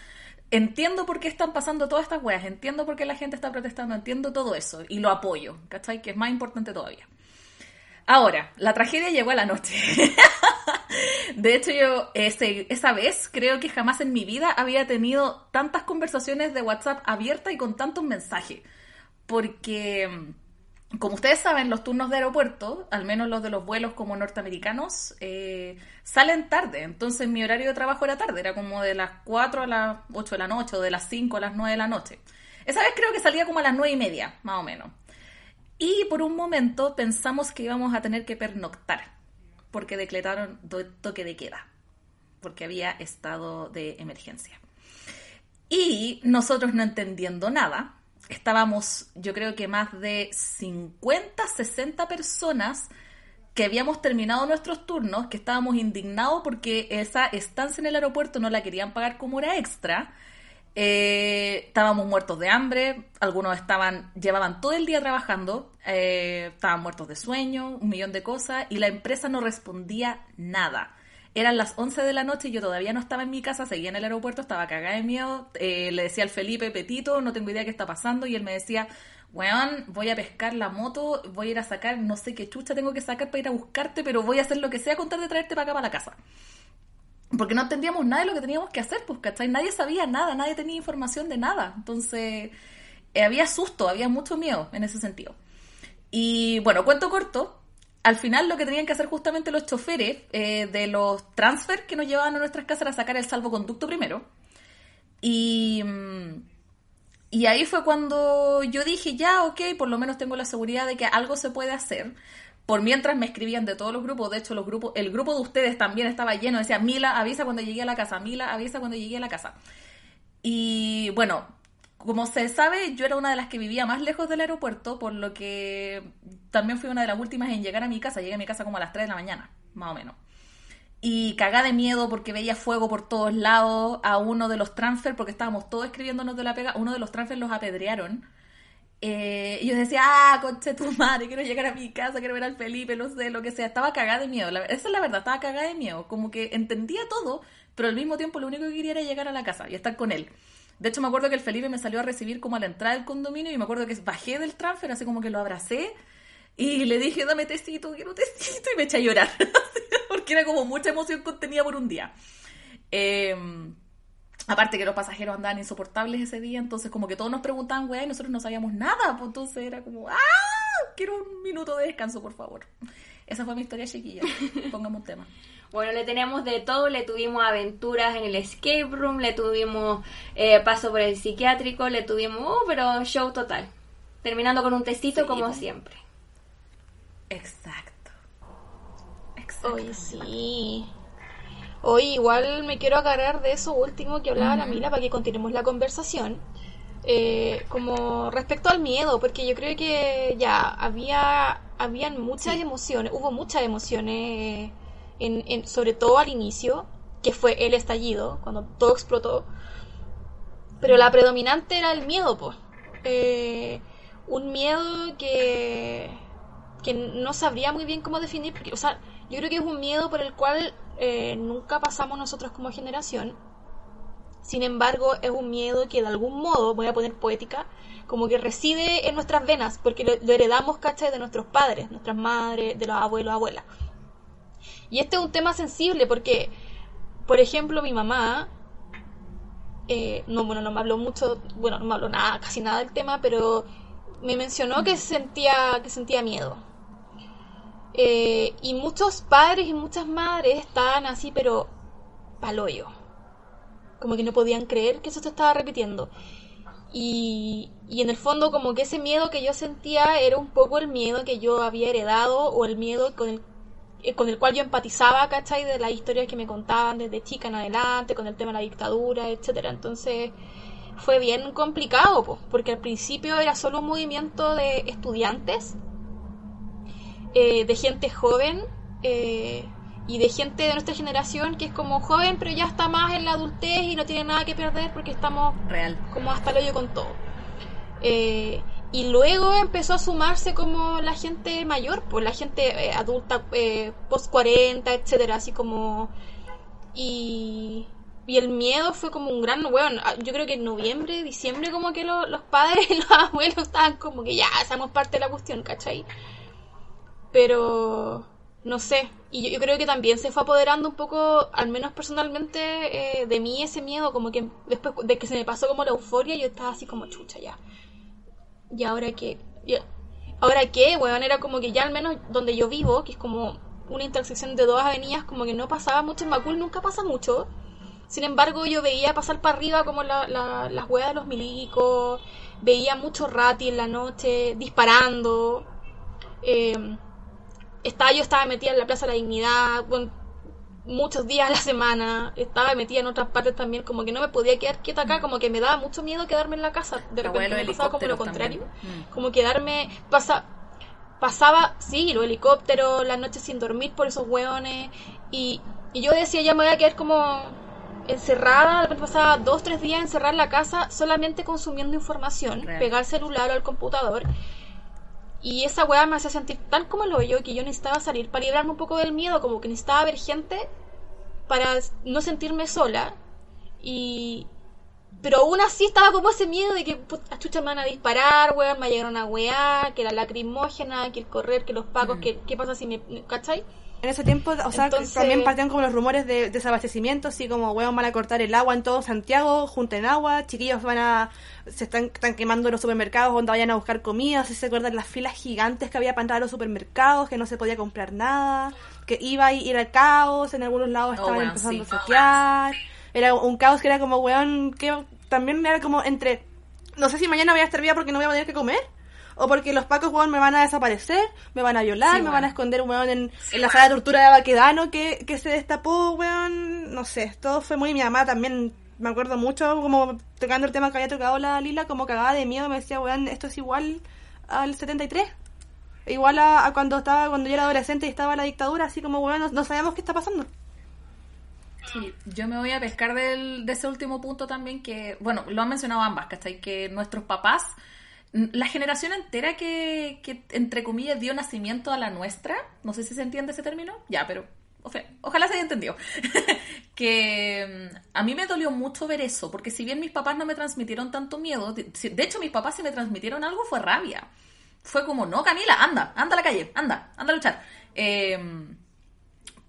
entiendo por qué están pasando todas estas weas, entiendo por qué la gente está protestando, entiendo todo eso y lo apoyo, ¿cachai? Que es más importante todavía. Ahora, la tragedia llegó a la noche. de hecho, yo ese, esa vez creo que jamás en mi vida había tenido tantas conversaciones de WhatsApp abiertas y con tantos mensajes. Porque como ustedes saben, los turnos de aeropuerto, al menos los de los vuelos como norteamericanos, eh, salen tarde. Entonces mi horario de trabajo era tarde, era como de las 4 a las 8 de la noche o de las 5 a las 9 de la noche. Esa vez creo que salía como a las 9 y media, más o menos. Y por un momento pensamos que íbamos a tener que pernoctar, porque decretaron toque de queda, porque había estado de emergencia. Y nosotros no entendiendo nada, estábamos, yo creo que más de 50, 60 personas que habíamos terminado nuestros turnos, que estábamos indignados porque esa estancia en el aeropuerto no la querían pagar como hora extra. Eh, estábamos muertos de hambre, algunos estaban, llevaban todo el día trabajando, eh, estaban muertos de sueño, un millón de cosas, y la empresa no respondía nada. Eran las 11 de la noche y yo todavía no estaba en mi casa, seguía en el aeropuerto, estaba cagada de miedo. Eh, le decía al Felipe, Petito, no tengo idea qué está pasando. Y él me decía, weón, voy a pescar la moto, voy a ir a sacar, no sé qué chucha tengo que sacar para ir a buscarte, pero voy a hacer lo que sea con tal de traerte para acá, para la casa. Porque no entendíamos nada de lo que teníamos que hacer, pues, ¿cachai? Nadie sabía nada, nadie tenía información de nada. Entonces, eh, había susto, había mucho miedo en ese sentido. Y bueno, cuento corto, al final lo que tenían que hacer justamente los choferes eh, de los transfer que nos llevaban a nuestras casas era sacar el salvoconducto primero. Y, mm, y ahí fue cuando yo dije, ya, ok, por lo menos tengo la seguridad de que algo se puede hacer. Por mientras me escribían de todos los grupos, de hecho los grupos, el grupo de ustedes también estaba lleno, decía, Mila, avisa cuando llegué a la casa, Mila, avisa cuando llegué a la casa. Y bueno, como se sabe, yo era una de las que vivía más lejos del aeropuerto, por lo que también fui una de las últimas en llegar a mi casa. Llegué a mi casa como a las 3 de la mañana, más o menos. Y cagá de miedo porque veía fuego por todos lados. A uno de los transfer, porque estábamos todos escribiéndonos de la pega, uno de los transfer los apedrearon. Eh, y yo decía, ah, conche tu madre, quiero llegar a mi casa, quiero ver al Felipe, no sé, lo que sea. Estaba cagada de miedo. esa es la verdad, estaba cagada de miedo. Como que entendía todo, pero al mismo tiempo lo único que quería era llegar a la casa y estar con él. De hecho, me acuerdo que el Felipe me salió a recibir como a la entrada del condominio y me acuerdo que bajé del transfer, así como que lo abracé y le dije, dame tecito, quiero tecito, y me eché a llorar. Porque era como mucha emoción contenida por un día. Em, aparte que los pasajeros andaban insoportables ese día, entonces como que todos nos preguntaban, weá, y nosotros no sabíamos nada, pues entonces era como, ¡ah! Quiero un minuto de descanso, por favor. Esa fue mi historia chiquilla. Pongamos un tema. Bueno, le tenemos de todo, le tuvimos aventuras en el escape room, le tuvimos eh, paso por el psiquiátrico, le tuvimos, uh, pero show total. Terminando con un testito como siempre. Exacto. Hoy sí. Hoy igual me quiero agarrar de eso último que hablaba la Mila para que continuemos la conversación. Eh, como respecto al miedo, porque yo creo que ya había habían muchas emociones, hubo muchas emociones en, sobre todo al inicio, que fue el estallido, cuando todo explotó. Pero la predominante era el miedo, pues. un miedo que, que no sabría muy bien cómo definir, porque, o sea, yo creo que es un miedo por el cual eh, nunca pasamos nosotros como generación. Sin embargo, es un miedo que de algún modo, voy a poner poética, como que reside en nuestras venas, porque lo, heredamos, ¿cachai? De nuestros padres, nuestras madres, de los abuelos, abuelas. Y este es un tema sensible porque, por ejemplo, mi mamá, eh, no, bueno, no me habló mucho, bueno, no me habló nada, casi nada del tema, pero me mencionó que sentía, que sentía miedo. Eh, y muchos padres y muchas madres estaban así, pero paloyo. Como que no podían creer que eso se estaba repitiendo. Y, y en el fondo como que ese miedo que yo sentía era un poco el miedo que yo había heredado o el miedo con el, eh, con el cual yo empatizaba, ¿cachai? De las historias que me contaban desde chica en adelante, con el tema de la dictadura, etcétera. Entonces fue bien complicado, po, porque al principio era solo un movimiento de estudiantes, eh, de gente joven eh, y de gente de nuestra generación que es como joven pero ya está más en la adultez y no tiene nada que perder porque estamos Real. como hasta el hoyo con todo. Eh, y luego empezó a sumarse como la gente mayor, pues la gente adulta, post 40, etcétera, así como. Y, y el miedo fue como un gran. Bueno, yo creo que en noviembre, diciembre, como que lo- los padres y los abuelos estaban como que ya, somos parte de la cuestión, ¿cachai? Pero. No sé, y yo, yo creo que también se fue apoderando un poco, al menos personalmente, eh, de mí ese miedo, como que después de que se me pasó como la euforia, yo estaba así como chucha ya. ¿Y ahora qué? ¿Y ¿Ahora qué? Weón, era como que ya al menos donde yo vivo, que es como una intersección de dos avenidas, como que no pasaba mucho en Macul, nunca pasa mucho. Sin embargo, yo veía pasar para arriba como la, la- las huevas de los milicos, veía mucho rati en la noche, disparando. Eh, estaba, yo estaba metida en la Plaza de la Dignidad, bueno, muchos días a la semana, estaba metida en otras partes también, como que no me podía quedar quieta acá, como que me daba mucho miedo quedarme en la casa. De repente me pasaba como lo contrario. Mm. como quedarme, pasa, pasaba, sí, los helicópteros, las noches sin dormir por esos hueones, y, y yo decía, ya me voy a quedar como encerrada, de repente pasaba dos, tres días encerrada en la casa solamente consumiendo información, Real. pegar el celular o el computador, y esa weá me hacía sentir tan como lo yo que yo necesitaba salir para librarme un poco del miedo, como que necesitaba ver gente para no sentirme sola. Y. Pero aún así estaba como ese miedo de que puta, chucha me van a disparar, weón, me llegaron a weá, que la lacrimógena, que el correr, que los pacos, que qué pasa si me. ¿cachai? En ese tiempo, o sea, Entonces- también partían como los rumores de desabastecimiento, así como, weón, van a cortar el agua en todo Santiago, junten agua, chiquillos van a, se están, están quemando los supermercados donde vayan a buscar comida, si se acuerdan las filas gigantes que había para entrar a los supermercados, que no se podía comprar nada, que iba a ir al caos, en algunos lados Oh, estaban empezando sí. a saquear, era un caos que era como, weón, que también era como entre, no sé si mañana voy a estar viva porque no voy a tener que comer, o porque los pacos, weón, me van a desaparecer, me van a violar, Sí, me weón. van a esconder, weón, en, en la sala de tortura de Baquedano que, que se destapó, weón. No sé, todo fue muy... Mi mamá también, me acuerdo mucho, como tocando el tema que había tocado la Lila, como cagada de miedo, me decía, weón, esto es igual al 73. Igual a, a cuando estaba cuando yo era adolescente y estaba la dictadura, así como, weón, no, no sabemos qué está pasando. Sí, yo me voy a pescar del, de ese último punto también que, bueno, lo han mencionado ambas, ¿cachai? Que nuestros papás, la generación entera que, que, entre comillas, dio nacimiento a la nuestra, no sé si se entiende ese término, ya, pero o ojalá se haya entendido, que mm, a mí me dolió mucho ver eso, porque si bien mis papás no me transmitieron tanto miedo, de hecho mis papás si me transmitieron algo fue rabia. Fue como, no, Camila, anda, anda a la calle, anda, anda a luchar. Eh,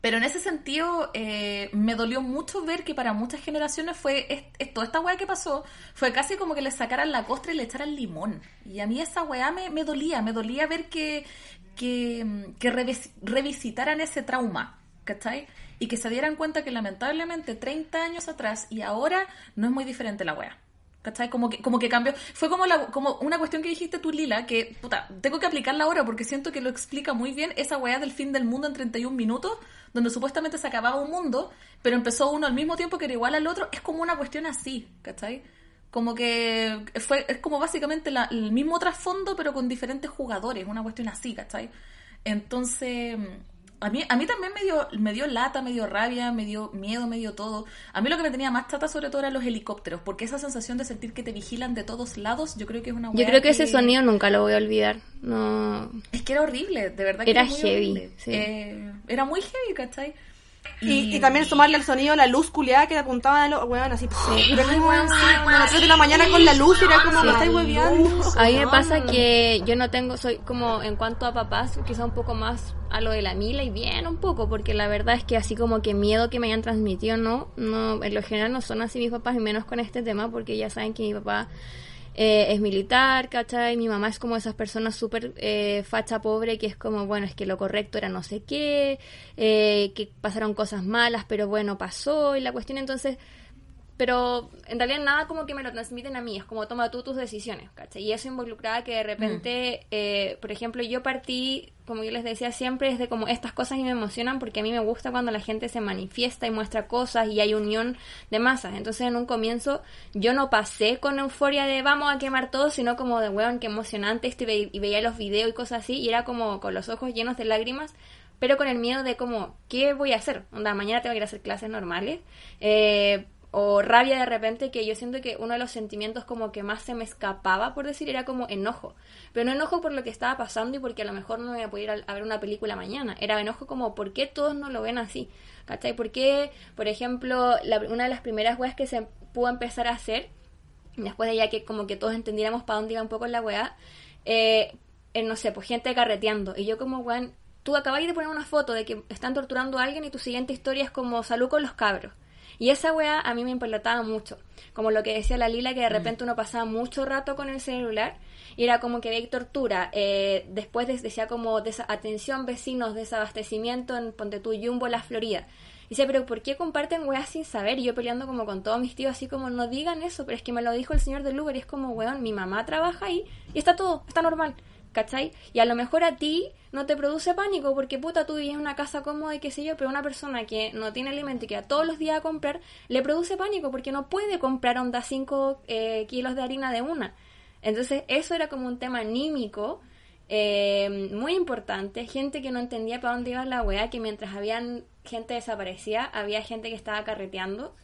pero en ese sentido, eh, me dolió mucho ver que para muchas generaciones fue es- esto, esta weá que pasó, fue casi como que le sacaran la costra y le echaran limón. Y a mí esa weá me, me dolía, me dolía ver que, que, que revis- revisitaran ese trauma, ¿cachai? Y que se dieran cuenta que lamentablemente 30 años atrás y ahora no es muy diferente la weá. ¿Cachai? Como que, como que cambió. Fue como, como una cuestión que dijiste tú, Lila, que, tengo que aplicarla ahora porque siento que lo explica muy bien esa weá del fin del mundo en 31 minutos, donde supuestamente se acababa un mundo, pero empezó uno al mismo tiempo que era igual al otro. Es como una cuestión así, ¿cachai? Como que fue, es como básicamente el mismo trasfondo, pero con diferentes jugadores, una cuestión así, ¿cachai? Entonces, a mí, a mí también me dio, me dio lata, me dio rabia, me dio miedo, me dio todo. A mí lo que me tenía más chata sobre todo eran los helicópteros, porque esa sensación de sentir que te vigilan de todos lados, yo creo que es una Yo creo que ese sonido nunca lo voy a olvidar. No. Es que era horrible, de verdad que Era muy heavy, sí. Eh, era muy heavy, ¿cachai? Y, y también sumarle al sonido la luz culiada que le apuntaban a los weón así. Era como, weón, a las 3 de la mañana con la luz, era como, me estáis hueveando. A mí me pasa que yo no tengo, soy como en cuanto a papás, quizá un poco más a lo de la Mila y bien un poco, porque la verdad es que así como que miedo que me hayan transmitido, no, no, en lo general no son así mis papás y menos con este tema, porque ya saben que mi papá eh, es militar, ¿cachai? Mi mamá es como esas personas súper eh, facha pobre que es como, bueno, es que lo correcto era no sé qué, eh, que pasaron cosas malas, pero bueno, pasó y la cuestión entonces pero en realidad nada como que me lo transmiten a mí, es como toma tú tus decisiones, ¿cachai? Y eso involucraba que de repente, eh, por ejemplo, yo partí, como yo les decía siempre, es de como estas cosas y me emocionan porque a mí me gusta cuando la gente se manifiesta y muestra cosas y hay unión de masas. Entonces en un comienzo yo no pasé con euforia de vamos a quemar todo, sino como de weón, qué emocionante esto y, ve- y veía los videos y cosas así y era como con los ojos llenos de lágrimas pero con el miedo de como, ¿qué voy a hacer? Onda, mañana tengo que ir a hacer clases normales. Eh, o rabia de repente, que yo siento que uno de los sentimientos como que más se me escapaba, por decir, era como enojo. Pero no enojo por lo que estaba pasando y porque a lo mejor no voy a poder ir a, ver una película mañana. Era enojo como, ¿por qué todos no lo ven así? ¿Cachai? ¿Por qué, por ejemplo, una de las primeras weas que se pudo empezar a hacer, después de ya que como que todos entendiéramos para dónde iba un poco la eh, eh, no sé, pues gente carreteando. Y yo como, weón, tú acabáis de poner una foto de que están torturando a alguien y tu siguiente historia es como salud con los cabros. Y esa weá a mí me importaba mucho. Como lo que decía la Lila, que de repente uno pasaba mucho rato con el celular y era como que veía tortura. Eh, después de- decía como atención vecinos, desabastecimiento en Ponte tú, Jumbo, La Florida. Y decía, pero ¿por qué comparten weas sin saber? Y yo peleando como con todos mis tíos, así como, no digan eso, pero es que me lo dijo el señor del Uber y es como, weón, mi mamá trabaja ahí y está todo, está normal. ¿Cachai? Y a lo mejor a ti no te produce pánico porque puta tú vives en una casa cómoda y qué sé yo, pero una persona que no tiene alimento y que va todos los días a comprar, le produce pánico porque no puede comprar onda 5 kilos de harina de una. Entonces eso era como un tema anímico eh, muy importante, gente que no entendía para dónde iba la weá, que mientras habían gente desaparecida, había gente que estaba carreteando,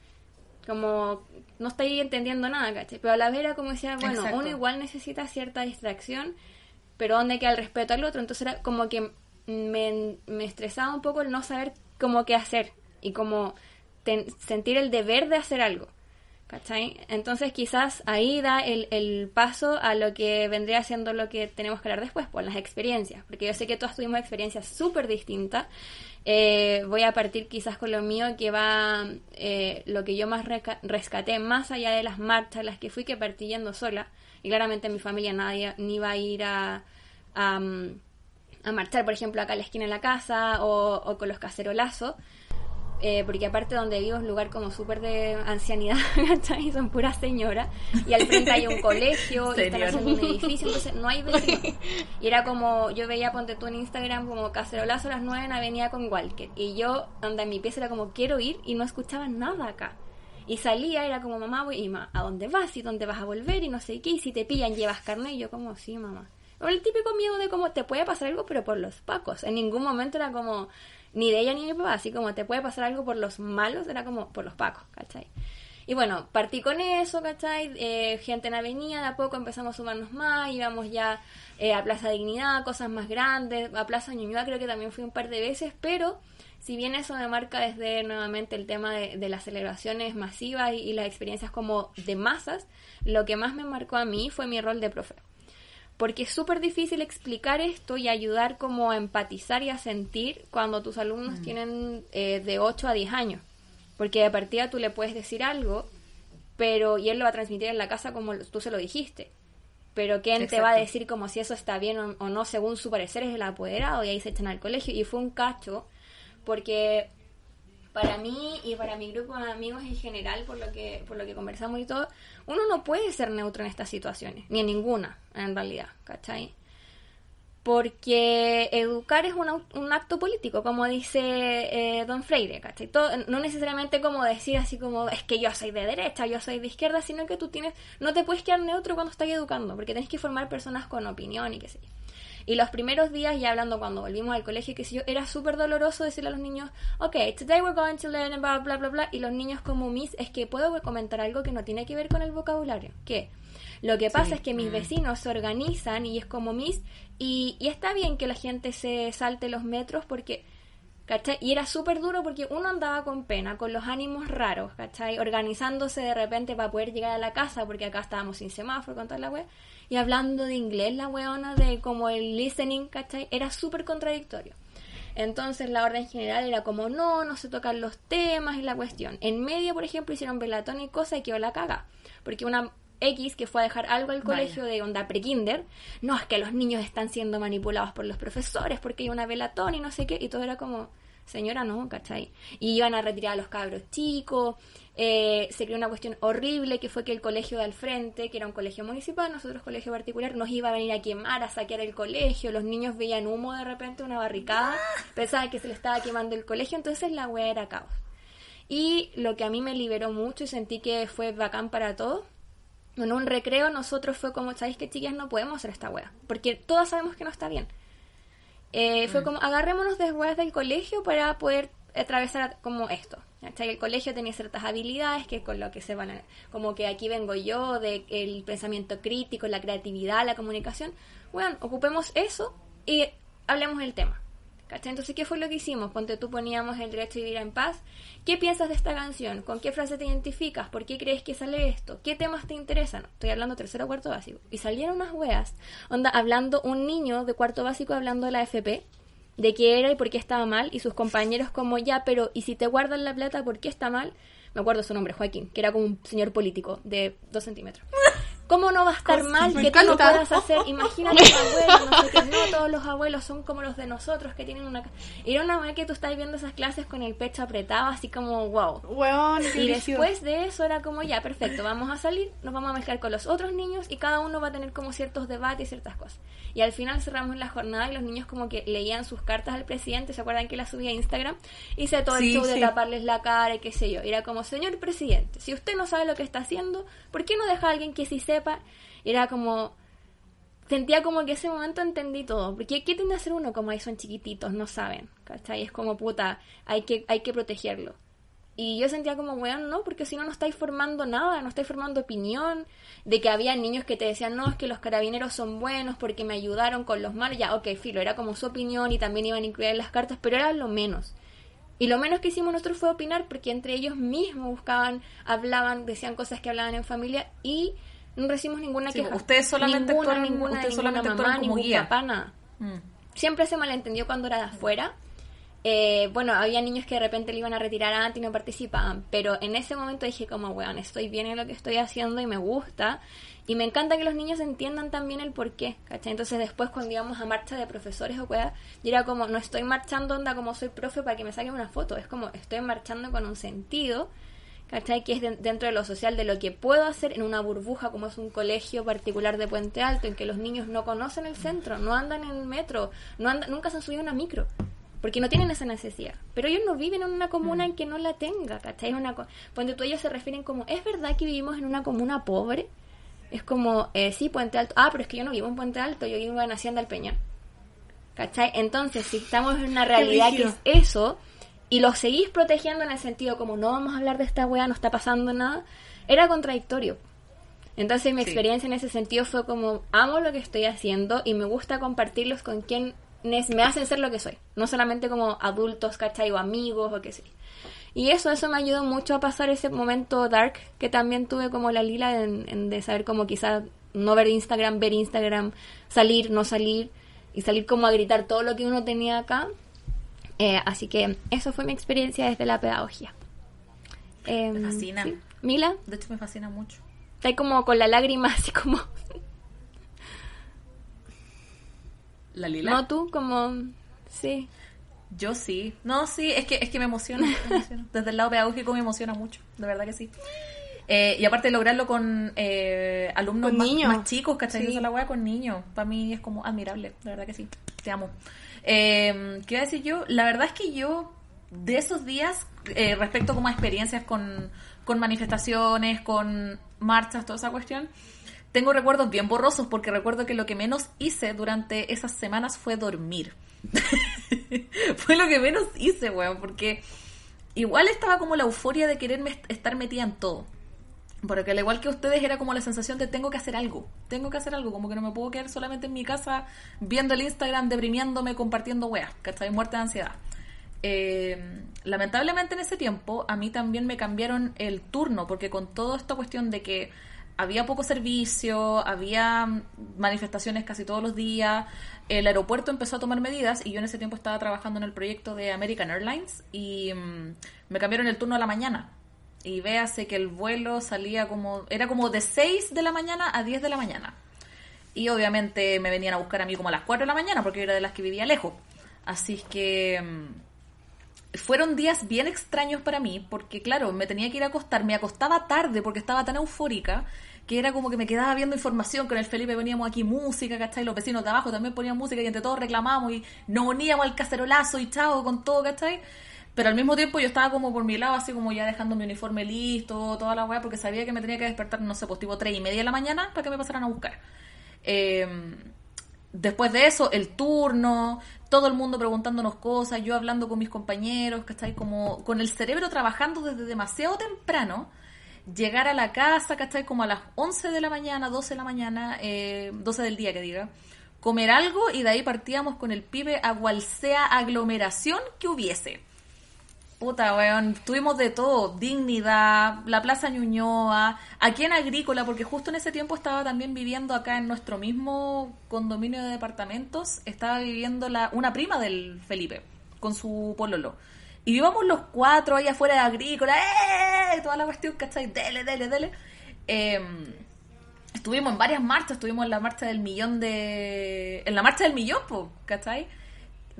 como no estáis entendiendo nada, ¿cachai? Pero a la vez era como decía, bueno, Exacto. uno igual necesita cierta distracción, pero ¿dónde queda el respeto al otro? Entonces era como que me, me estresaba un poco el no saber cómo qué hacer y como sentir el deber de hacer algo. ¿Cachai? Entonces quizás ahí da el, el paso a lo que vendría siendo lo que tenemos que hablar después, pues las experiencias, porque yo sé que todas tuvimos experiencias súper distintas. Eh, voy a partir quizás con lo mío que va, eh, lo que yo más rescaté, más allá de las marchas las que fui, que partí yendo sola, y claramente mi familia nadie ni iba a ir a, a, mm, a marchar, por ejemplo, acá a la esquina de la casa o, o con los cacerolazos. Eh, porque aparte donde vivo es un lugar como súper de ancianidad, ¿cachai? Son puras señoras. Y al frente hay un colegio y están haciendo un edificio, entonces no hay vecinos. Y era como, yo veía, ponte tú en Instagram, como cacerolazo a las 9 en Avenida con Walker. Y yo, anda en mi pieza, era como, quiero ir y no escuchaba nada acá. Y salía, era como, mamá, voy, y ma, ¿a dónde vas? ¿Y dónde vas a volver? Y no sé qué, y si te pillan, llevas carne. Y yo como, sí, mamá. O el típico miedo de como, te puede pasar algo, pero por los pacos. En ningún momento era como, ni de ella ni de mi papá, así como, te puede pasar algo por los malos, era como, por los pacos, ¿cachai? Y bueno, partí con eso, ¿cachai? Eh, gente en avenida, de a poco empezamos a sumarnos más, íbamos ya eh, a Plaza Dignidad, cosas más grandes, a Plaza Ñuñoa creo que también fui un par de veces, pero si bien eso me marca desde nuevamente el tema de, de las celebraciones masivas y, y las experiencias como de masas, lo que más me marcó a mí fue mi rol de profe. Porque es súper difícil explicar esto y ayudar como a empatizar y a sentir cuando tus alumnos tienen eh, de 8 a 10 años. Porque de partida tú le puedes decir algo, pero y él lo va a transmitir en la casa como tú se lo dijiste. Pero ¿quién te va a decir como si eso está bien o, o no según su parecer es el apoderado y ahí se echan al colegio? Y fue un cacho porque para mí y para mi grupo de amigos en general, por lo que por lo que conversamos y todo, uno no puede ser neutro en estas situaciones, ni en ninguna, en realidad, ¿cachai? Porque educar es un, un acto político, como dice eh, Don Freire, ¿cachai? No necesariamente como decir así como, es que yo soy de derecha, yo soy de izquierda, sino que tú tienes, no te puedes quedar neutro cuando estás educando, porque tienes que formar personas con opinión y qué sé yo. Y los primeros días, ya hablando cuando volvimos al colegio, qué sé yo, era súper doloroso decirle a los niños, ok, today we're going to learn about bla bla bla, y los niños como mis, es que puedo comentar algo que no tiene que ver con el vocabulario, ¿qué? Lo que pasa es que mis vecinos se organizan y es como mis, y, y está bien que la gente se salte los metros porque, ¿cachai? Y era súper duro porque uno andaba con pena, con los ánimos raros, ¿cachai? Organizándose de repente para poder llegar a la casa porque acá estábamos sin semáforo con toda la wea, y hablando de inglés, la weona, de como el listening, ¿cachai? Era súper contradictorio. Entonces la orden general era como, no, no se tocan los temas y la cuestión. En medio, por ejemplo, hicieron velatón y cosa y quedó la caga. Porque una X que fue a dejar algo al Vaya. colegio de onda pre-kinder. No, es que los niños están siendo manipulados por los profesores porque hay una velatón y no sé qué. Y todo era como, señora, no, ¿cachai? Y iban a retirar a los cabros chicos. eh, se creó una cuestión horrible que fue que el colegio de al frente, que era un colegio municipal, nosotros colegio particular, nos iba a venir a quemar, a saquear el colegio. Los niños veían humo de repente, una barricada, pensaban que se le estaba quemando el colegio, entonces la wea era caos. Y lo que a mí me liberó mucho y sentí que fue bacán para todos, en un recreo nosotros fue como, ¿sabéis qué chicas? No podemos hacer esta wea, porque todas sabemos que no está bien. Eh, Fue como, agarrémonos de weas del colegio para poder atravesar como esto. ¿cachai? El colegio tenía ciertas habilidades que con lo que se van a, como que aquí vengo yo, de el pensamiento crítico, la creatividad, la comunicación. Bueno, ocupemos eso y hablemos del tema. ¿Cachai? Entonces, ¿qué fue lo que hicimos? Ponte tú poníamos el derecho a vivir en paz. ¿Qué piensas de esta canción? ¿Con qué frase te identificas? ¿Por qué crees que sale esto? ¿Qué temas te interesan? Estoy hablando tercero o cuarto básico. Y salieron unas weas, onda, hablando un niño de cuarto básico hablando de la FP, de qué era y por qué estaba mal, y sus compañeros como, ya, pero, ¿y si te guardan la plata, por qué está mal? Me acuerdo su nombre, Joaquín, que era como un señor político de dos centímetros. ¿Cómo no va a estar mal que tú lo puedas hacer? Imagínate un abuelo, no sé qué, no todos los abuelos son como los de nosotros que tienen una... Y era una vez que tú estás viendo esas clases con el pecho apretado, así como, wow. Weón, Y después de eso era como, ya, perfecto, vamos a salir, nos vamos a mezclar con los otros niños y cada uno va a tener como ciertos debates y ciertas cosas. Y al final cerramos la jornada y los niños como que leían sus cartas al presidente, ¿se acuerdan que la subía a Instagram? Hice todo Sí, el show de sí. taparles la cara y qué sé yo. Y era como, señor presidente, si usted no sabe lo que está haciendo, ¿por qué no deja a alguien que sí sepa? Era como... Sentía como que ese momento entendí todo. Porque ¿qué tiende a hacer uno como ahí son chiquititos? No saben. ¿Cachai? Es como puta, hay que, hay que protegerlo. Y yo sentía como, weón, no, porque si no, no estáis formando nada, no estáis formando opinión. De que había niños que te decían, no, es que los carabineros son buenos porque me ayudaron con los malos. Ya, ok, filo, era como su opinión y también iban a incluir en las cartas, pero era lo menos. Y lo menos que hicimos nosotros fue opinar porque entre ellos mismos buscaban, hablaban, decían cosas que hablaban en familia y no recibimos ninguna Sí, queja. ustedes solamente ninguna, actuaron- ninguna, ustedes ninguna solamente mamá, actuaron como ningún guía. papá, nada Mm. siempre se malentendió cuando era de afuera. Eh, bueno, había niños que de repente le iban a retirar antes y no participaban, pero en ese momento dije como, weón, estoy bien en lo que estoy haciendo y me gusta. Y me encanta que los niños entiendan también el por qué, ¿cachai? Entonces después cuando íbamos a marcha de profesores o weá, yo era como, no estoy marchando onda como soy profe para que me saquen una foto, es como, estoy marchando con un sentido, ¿cachai? Que es de- dentro de lo social, de lo que puedo hacer en una burbuja como es un colegio particular de Puente Alto, en que los niños no conocen el centro, no andan en el metro, no andan, nunca se han subido a una micro, porque no tienen esa necesidad. Pero ellos no viven en una comuna en que no la tenga, ¿cachai? Una Cuando tú ellos se refieren como, ¿es verdad que vivimos en una comuna pobre? Es como, eh, sí, Puente Alto. Ah, pero es que yo no vivo en Puente Alto, yo vivo en Hacienda del Peñón. ¿Cachai? Entonces, si estamos en una realidad que es eso, y lo seguís protegiendo en el sentido como no vamos a hablar de esta wea, no está pasando nada, era contradictorio. Entonces mi Sí. experiencia en ese sentido fue como, amo lo que estoy haciendo y me gusta compartirlos con quienes me hacen ser lo que soy. No solamente como adultos, ¿cachai? O amigos o qué sé. Y eso, eso me ayudó mucho a pasar ese momento dark que también tuve como la lila en, en de saber como quizás no ver Instagram, ver Instagram, salir, no salir y salir como a gritar todo lo que uno tenía acá. Eh, así que eso fue mi experiencia desde la pedagogía. Em, Me fascina. sí. Mila, De hecho, me fascina mucho. está ahí como con la lágrima así como... ¿La lila? No tú, como... Sí. Yo sí. No, sí, es que, es que me emociona, me emociona. Desde el lado pedagógico me emociona mucho, de verdad que sí. Eh, y aparte de lograrlo con eh, alumnos Con más, niños. más chicos, ¿cachai? Sí. Esa es la weá con niños. Para mí es como admirable, de verdad que sí. Te amo. Eh, ¿Qué iba a decir yo? La verdad es que yo, de esos días, eh, respecto como a experiencias con, con manifestaciones, con marchas, toda esa cuestión, tengo recuerdos bien borrosos porque recuerdo que lo que menos hice durante esas semanas fue dormir. fue lo que menos hice, weón, porque igual estaba como la euforia de quererme est- estar metida en todo. Porque al igual que ustedes era como la sensación de tengo que hacer algo, tengo que hacer algo, como que no me puedo quedar solamente en mi casa viendo el Instagram, deprimiéndome, compartiendo weas, ¿cachai? Muerte de ansiedad. Eh, lamentablemente en ese tiempo a mí también me cambiaron el turno, porque con toda esta cuestión de que había poco servicio, había manifestaciones casi todos los días, el aeropuerto empezó a tomar medidas y yo en ese tiempo estaba trabajando en el proyecto de American Airlines y mm, me cambiaron el turno a la mañana. Y véase que el vuelo salía como, era como de 6 de la mañana a 10 de la mañana. Y obviamente me venían a buscar a mí como a las 4 de la mañana porque yo era de las que vivía lejos. Así que mm, fueron días bien extraños para mí porque claro, me tenía que ir a acostar, me acostaba tarde porque estaba tan eufórica que era como que me quedaba viendo información, con el Felipe veníamos aquí música, ¿cachai? Los vecinos de abajo también ponían música y entre todos reclamamos y nos uníamos al cacerolazo y chao con todo, ¿cachai? Pero al mismo tiempo yo estaba como por mi lado, así como ya dejando mi uniforme listo, toda la weá, porque sabía que me tenía que despertar, no sé, pues tipo tres y media de la mañana para que me pasaran a buscar. Eh, después de eso, el turno, todo el mundo preguntándonos cosas, yo hablando con mis compañeros, ¿cachai? Como con el cerebro trabajando desde demasiado temprano, llegar a la casa, ¿cachai? Como a las 11 de la mañana, 12 de la mañana, eh, 12 del día que diga, comer algo y de ahí partíamos con el pibe a cual sea aglomeración que hubiese. Puta, weón, tuvimos de todo, dignidad, la Plaza Ñuñoa, aquí en Agrícola, porque justo en ese tiempo estaba también viviendo acá en nuestro mismo condominio de departamentos, estaba viviendo la, una prima del Felipe, con su pololo. Y íbamos los cuatro ahí afuera de Agrícola, ¡eh! Toda la cuestión, ¿cachai? Dele, dele, dele. Eh, estuvimos en varias marchas, estuvimos en la marcha del millón de... En la marcha del millón, po, ¿cachai?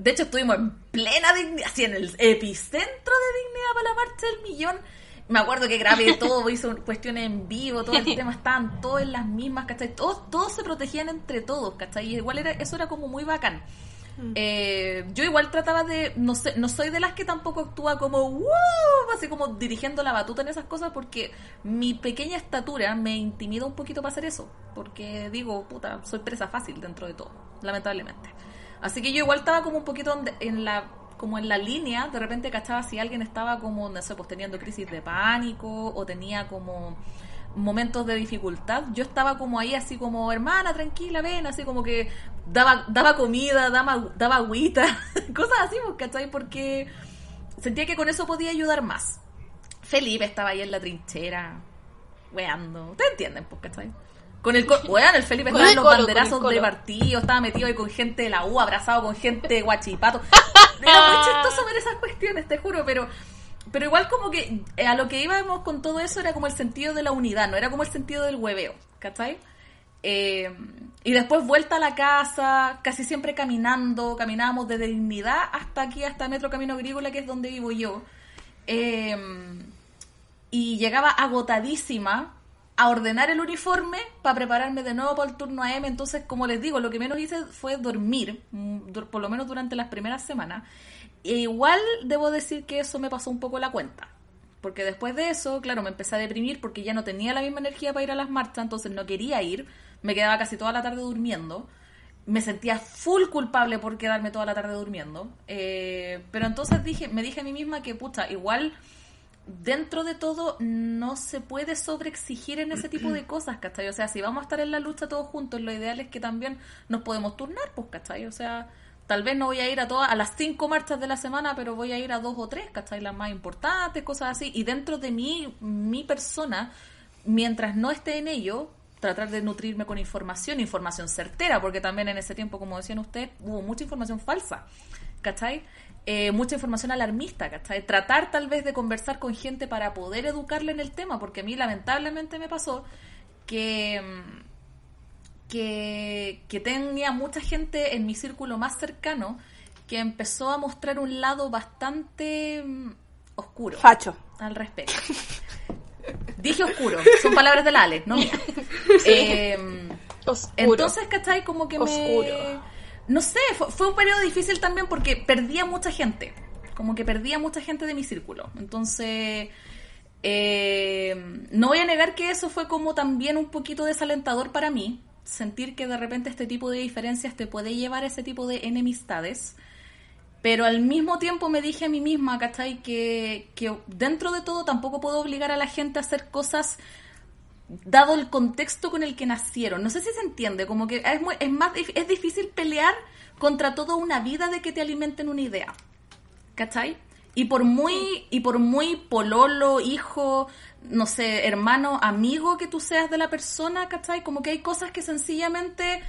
De hecho, estuvimos en plena dignidad, así en el epicentro de dignidad para la marcha del millón. Me acuerdo que grabé todo, hizo cuestiones en vivo, todo el tema, estaban todos en las mismas, ¿cachai? Todos, todos se protegían entre todos, ¿cachai? Y igual era, eso era como muy bacán. Eh, yo igual trataba de, no sé, no soy de las que tampoco actúa como, ¡wow! así como dirigiendo la batuta en esas cosas porque mi pequeña estatura me intimida un poquito para hacer eso, porque digo, puta, soy presa fácil dentro de todo, lamentablemente. Así que yo igual estaba como un poquito en la como en la línea, de repente cachaba si alguien estaba como, no sé, pues teniendo crisis de pánico o tenía como momentos de dificultad, yo estaba como ahí así como, hermana, tranquila, ven, así como que daba, daba comida, daba, daba agüita, cosas así, pues, ¿cachai? Porque sentía que con eso podía ayudar más. Felipe estaba ahí en la trinchera, weando, ¿ustedes entienden, pues, cachai? Con el, weón, el Felipe estaba en los colo, banderazos de partido, estaba metido ahí con gente de la U, abrazado con gente de guachipato. Era muy chistoso ver esas cuestiones, te juro, pero pero igual como que eh, a lo que íbamos con todo eso era como el sentido de la unidad, no era como el sentido del hueveo, ¿cachai? Eh, y después vuelta a la casa, casi siempre caminando, caminábamos desde Dignidad hasta aquí, hasta Metro Camino Agrícola, que es donde vivo yo. Eh, y llegaba agotadísima a ordenar el uniforme para prepararme de nuevo para el turno AM. Entonces, como les digo, lo que menos hice fue dormir, mm, por lo menos durante las primeras semanas. E igual debo decir que eso me pasó un poco la cuenta. Porque después de eso, claro, me empecé a deprimir porque ya no tenía la misma energía para ir a las marchas, entonces no quería ir. Me quedaba casi toda la tarde durmiendo. Me sentía full culpable por quedarme toda la tarde durmiendo. Eh, pero entonces dije, me dije a mí misma que, pucha, igual dentro de todo no se puede sobreexigir en ese tipo de cosas, ¿cachai? O sea, si vamos a estar en la lucha todos juntos, lo ideal es que también nos podemos turnar, pues, ¿cachai? O sea, tal vez no voy a ir a todas, a las cinco marchas de la semana, pero voy a ir a dos o tres, ¿cachai? Las más importantes, cosas así. Y dentro de mí, mi persona, mientras no esté en ello, tratar de nutrirme con información, información certera, porque también en ese tiempo, como decían ustedes, hubo mucha información falsa, ¿cachai? Eh, mucha información alarmista, ¿cachai? Tratar tal vez de conversar con gente para poder educarle en el tema, porque a mí lamentablemente me pasó que, mm, que, que tenía mucha gente en mi círculo más cercano que empezó a mostrar un lado bastante mm, oscuro Facho. al respecto. Dije oscuro, son palabras de la Ale, no mías. Eh, Oscuro. entonces, ¿cachai? Como que me... No sé, fue, fue un periodo difícil también porque perdía mucha gente. Como que perdía mucha gente de mi círculo. Entonces, eh, no voy a negar que eso fue como también un poquito desalentador para mí. Sentir que de repente este tipo de diferencias te puede llevar a ese tipo de enemistades. Pero al mismo tiempo me dije a mí misma, ¿cachai? Que, que dentro de todo tampoco puedo obligar a la gente a hacer cosas dado el contexto con el que nacieron. No sé si se entiende, como que es, muy- es más es difícil pelear contra toda una vida de que te alimenten una idea. ¿Cachai? Y por muy y por muy pololo, hijo, no sé, hermano, amigo que tú seas de la persona, ¿cachai? Como que hay cosas que sencillamente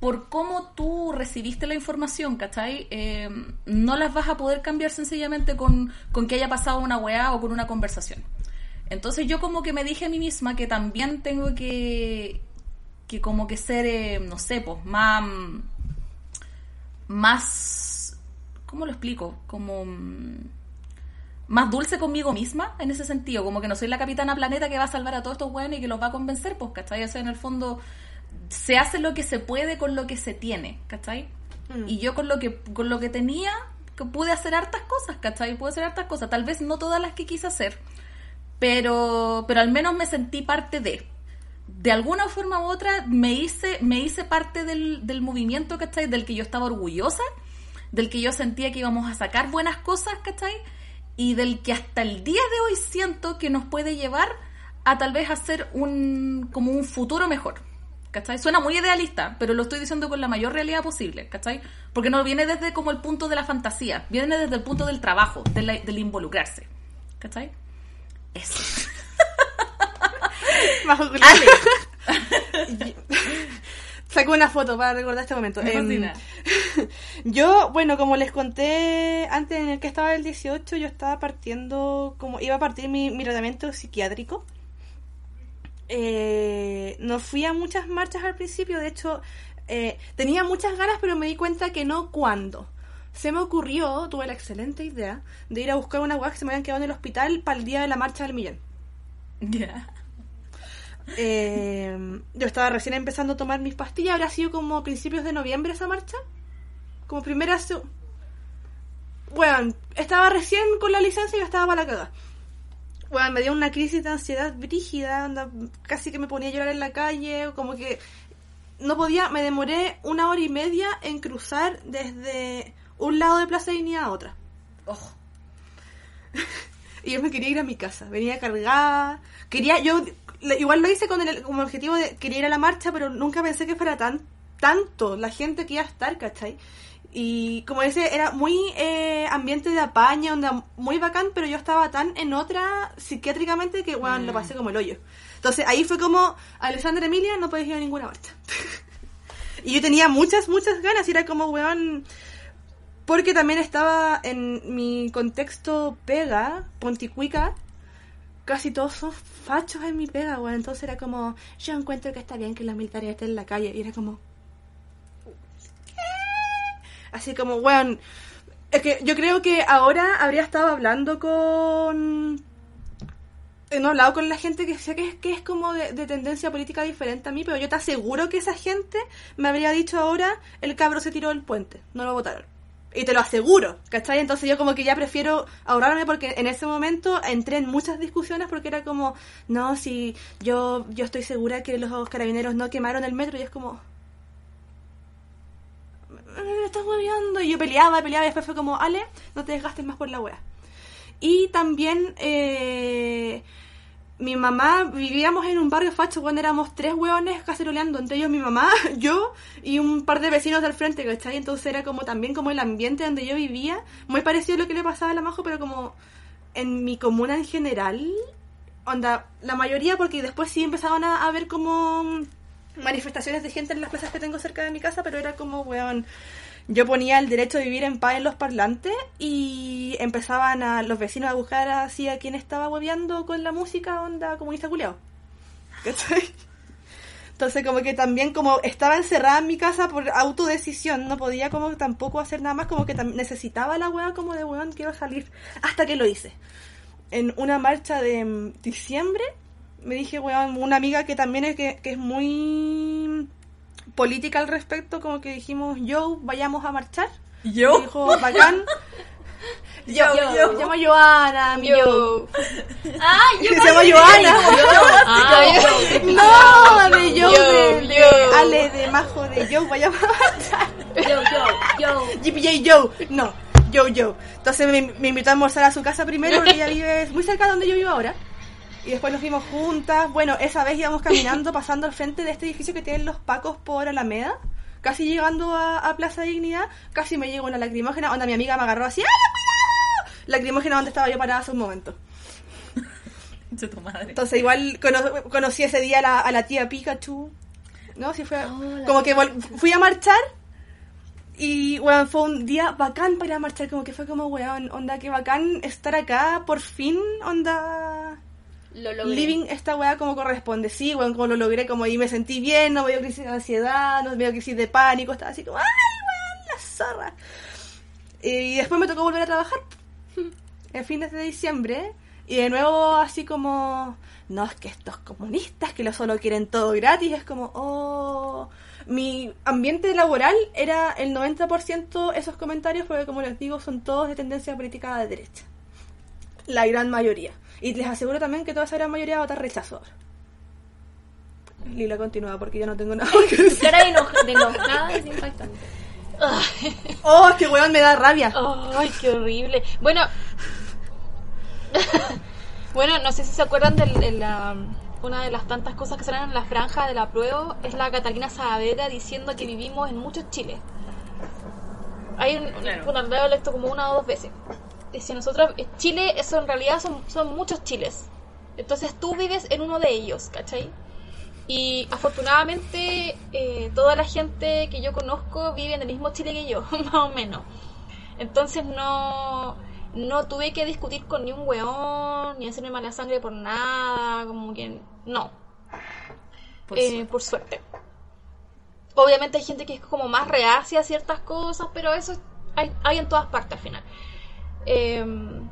por cómo tú recibiste la información, ¿cachai? Eh, no las vas a poder cambiar sencillamente con, con que haya pasado una weá o con una conversación. Entonces yo como que me dije a mí misma que también tengo que, que como que ser, eh, no sé, pues, más, más, ¿cómo lo explico? Como mm, más dulce conmigo misma en ese sentido, como que no soy la capitana planeta que va a salvar a todos estos buenos y que los va a convencer, pues, ¿cachai? O sea, en el fondo se hace lo que se puede con lo que se tiene, ¿cachai? Y yo con lo que con lo que tenía que pude hacer hartas cosas, ¿cachai? Pude hacer hartas cosas, tal vez no todas las que quise hacer, pero pero al menos me sentí parte de de alguna forma u otra me hice me hice parte del, del movimiento, ¿cachai? Del que yo estaba orgullosa, del que yo sentía que íbamos a sacar buenas cosas, ¿cachai? Y del que hasta el día de hoy siento que nos puede llevar a tal vez hacer un como un futuro mejor. ¿Cachai? Suena muy idealista, pero lo estoy diciendo con la mayor realidad posible, ¿cachai? Porque no viene desde como el punto de la fantasía, viene desde el punto del trabajo, de la- del involucrarse, ¿cachai? Eso. Ale, Saco una foto para recordar este momento. Me Em, yo, bueno, como les conté antes en el que estaba el 18, yo estaba partiendo, como iba a partir mi, mi tratamiento psiquiátrico. Eh, no fui a muchas marchas al principio, de hecho, eh, tenía muchas ganas, pero me di cuenta que no cuándo. Se me ocurrió, tuve la excelente idea, de ir a buscar una weá que se me habían quedado en el hospital para el día de la marcha del millón. Ya. Eh, yo estaba recién empezando a tomar mis pastillas, habrá sido como a principios de noviembre esa marcha. Como primera... Bueno, estaba recién con la licencia y yo estaba para la cagada. Bueno, me dio una crisis de ansiedad brígida, casi que me ponía a llorar en la calle, como que no podía, me demoré una hora y media en cruzar desde un lado de Plaza Dignidad a otra. Ojo. Y yo me quería ir a mi casa, venía cargada. Quería, yo igual lo hice con el como objetivo de quería ir a la marcha, pero nunca pensé que fuera tan tanto la gente que iba a estar, ¿cachai? Y como ese era muy eh, ambiente de apaña, onda muy bacán, pero yo estaba tan en otra psiquiátricamente que, bueno, lo pasé como el hoyo. Entonces ahí fue como, Alessandra Emilia, no podés ir a ninguna marcha. y yo tenía muchas, muchas ganas, y era como, weón, porque también estaba en mi contexto pega, ponticuica, casi todos son fachos en mi pega, weón. Entonces era como, yo encuentro que está bien que los militares estén en la calle. Y era como, ¿qué? Así como, weón. Es que yo creo que ahora habría estado hablando con. eh, No he hablado con la gente que sé que es, que es como de, de tendencia política diferente a mí, pero yo te aseguro que esa gente me habría dicho ahora: el cabro se tiró del puente, no lo votaron. Y te lo aseguro, ¿cachai? Entonces yo como que ya prefiero ahorrarme porque en ese momento entré en muchas discusiones porque era como, no, si yo, yo estoy segura que los carabineros no quemaron el metro y es como... Me estás hueveando. Y yo peleaba, peleaba y después fue como, Ale, no te desgastes más por la wea. Y también eh, mi mamá, vivíamos en un barrio facho cuando éramos tres hueones caceroleando, entre ellos mi mamá, yo y un par de vecinos del frente, ¿cachai? Entonces era como también como el ambiente donde yo vivía, muy parecido a lo que le pasaba a la Majo, pero como en mi comuna en general, onda, la mayoría, porque después sí empezaban a, a ver como manifestaciones de gente en las plazas que tengo cerca de mi casa, pero era como, weón, yo ponía el derecho de vivir en paz en los parlantes y empezaban a los vecinos a buscar así a quien estaba hueveando con la música onda comunista culiao. ¿Cachai? Entonces como que también como estaba encerrada en mi casa por autodecisión, no podía como tampoco hacer nada más, como que necesitaba la weá como de weón, quiero salir. Hasta que lo hice. En una marcha de mm, diciembre, me dije, weón, una amiga que también es, que, que es muy política al respecto, como que dijimos, yo, vayamos a marchar. ¿Yo? Dijo, bacán. Yo, yo, me llamo Joana, mi yo. Ah, yo Se llama Joana. No, de yo, de, de Ale, de Majo, de yo, vayamos a marchar. Yo, yo, yo. GPJ Joe, no, Joe Joe. Entonces me, me invitó a almorzar a su casa primero porque ella vive muy cerca de donde yo vivo ahora. Y después nos fuimos juntas. Bueno, esa vez íbamos caminando, pasando al frente de este edificio que tienen los pacos por Alameda. Casi llegando a, a Plaza Dignidad, casi me llegó una lacrimógena. Onda, mi amiga me agarró así, ¡ay, cuidado! Lacrimógena donde estaba yo parada hace un momento. De tu madre. Entonces igual cono- conocí ese día a la, a la tía Pikachu. ¿No? Sí fue... como que fui a marchar y, weón, fue un día bacán para marchar. Como que fue como, weón, onda, que bacán estar acá, por fin, onda... Lo logré. living esta weá como corresponde. Sí, weón, como lo logré, como ahí me sentí bien, no me dio crisis de ansiedad, no me dio crisis de pánico, estaba así como, ¡ay, weón, la zorra! Y después me tocó volver a trabajar el fin de diciembre y de nuevo así como, no, es que estos comunistas que lo solo quieren todo gratis, es como, oh... Mi ambiente laboral era el 90% esos comentarios porque como les digo son todos de tendencia política de derecha. La gran mayoría. Y les aseguro también que toda esa gran mayoría va a votar rechazo ahora. Lila continúa porque ya no tengo nada que decir. Cara de, enoja- de enojada es impactante. Oh, este weón me da rabia. Ay, qué horrible. Bueno, bueno, no sé si se acuerdan de, de la una de las tantas cosas que salen en la franja de la prueba es la Catalina Saavedra diciendo que vivimos en muchos Chiles. Hay un, Claro. esto como una o dos veces. Dice nosotros, eh, Chile, eso en realidad son, son muchos Chiles. Entonces tú vives en uno de ellos, ¿cachai? Y afortunadamente eh, toda la gente que yo conozco vive en el mismo Chile que yo, más o menos. Entonces no, no tuve que discutir con ni un weón, ni hacerme mala sangre por nada, como que no, Por eh, suerte. por suerte. Obviamente hay gente que es como más reacia a ciertas cosas, pero eso es- hay, hay en todas partes al final. Em,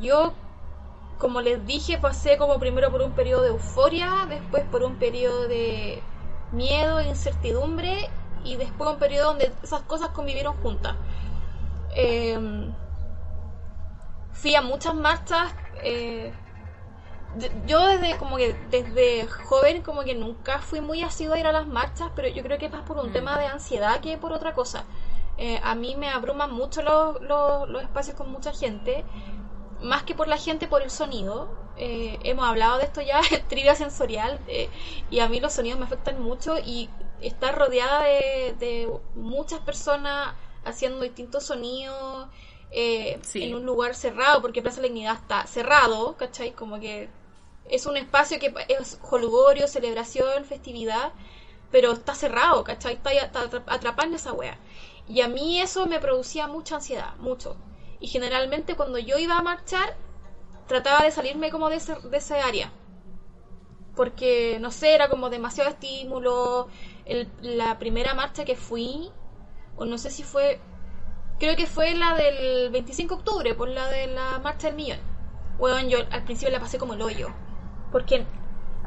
yo, como les dije, pasé como primero por un periodo de euforia, después por un periodo de miedo e incertidumbre y después un periodo donde esas cosas convivieron juntas. Em, fui a muchas marchas. eh, yo desde como que desde joven como que nunca fui muy asidua a ir a las marchas, pero yo creo que es más por un tema de ansiedad que por otra cosa. Eh, a mí me abruman mucho los, los, los espacios con mucha gente, más que por la gente, por el sonido. Eh, hemos hablado de esto ya, trivia sensorial, eh, y a mí los sonidos me afectan mucho y estar rodeada de, de muchas personas haciendo distintos sonidos eh, Sí. en un lugar cerrado, porque Plaza de la Dignidad está cerrado, ¿cachai? Como que es un espacio que es jolgorio, celebración, festividad, pero está cerrado, ¿cachai? Está, ahí- está atra- atrapado en esa wea. Y a mí eso me producía mucha ansiedad, mucho. Y generalmente cuando yo iba a marchar, trataba de salirme como de ese, de ese área. Porque, no sé, era como demasiado estímulo. El- la primera marcha que fui, o no sé si fue, creo que fue la del 25 de octubre, por la de la marcha del millón. Bueno, yo al principio la pasé como el hoyo. Porque,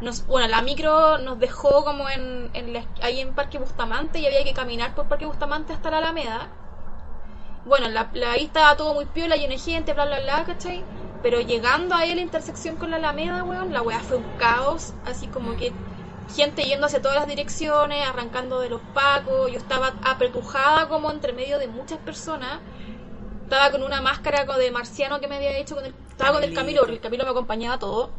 nos, bueno, la micro nos dejó como en, en la- ahí en Parque Bustamante y había que caminar por Parque Bustamante hasta la Alameda. Bueno, la, la- ahí estaba todo muy piola, lleno de gente, bla, bla, bla, ¿cachai? Pero llegando ahí a la intersección con la Alameda, weón, la weá fue un caos, así como que gente yendo hacia todas las direcciones, arrancando de los pacos, yo estaba apretujada como entre medio de muchas personas, estaba con una máscara como de marciano que me había hecho con el, estaba con el Camilo, porque el Camilo me acompañaba todo.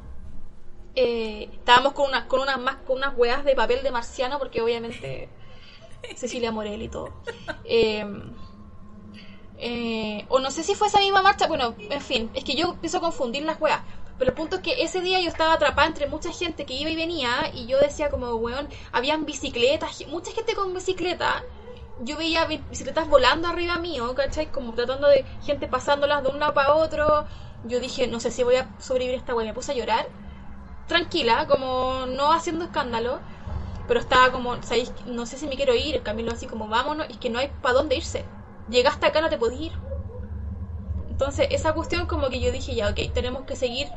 Eh, estábamos con unas con unas más con unas weas de papel de marciano porque obviamente Cecilia Morel y todo. Eh, eh, o no sé si fue esa misma marcha, bueno, en fin, es que yo empiezo a confundir las weas. Pero el punto es que ese día yo estaba atrapada entre mucha gente que iba y venía y yo decía como, weón, habían bicicletas, mucha gente con bicicleta. Yo veía bi- bicicletas volando arriba mío, ¿cachai? Como tratando de gente pasándolas de un lado para otro. Yo dije, no sé si voy a sobrevivir a esta wea. Me puse a llorar, tranquila, como no haciendo escándalo. Pero estaba como, ¿sabéis? No sé si me quiero ir. Camilo así como, vámonos, y es que no hay para dónde irse. Llegaste acá, no te podés ir. Entonces, esa cuestión como que yo dije, ya, ok, tenemos que seguir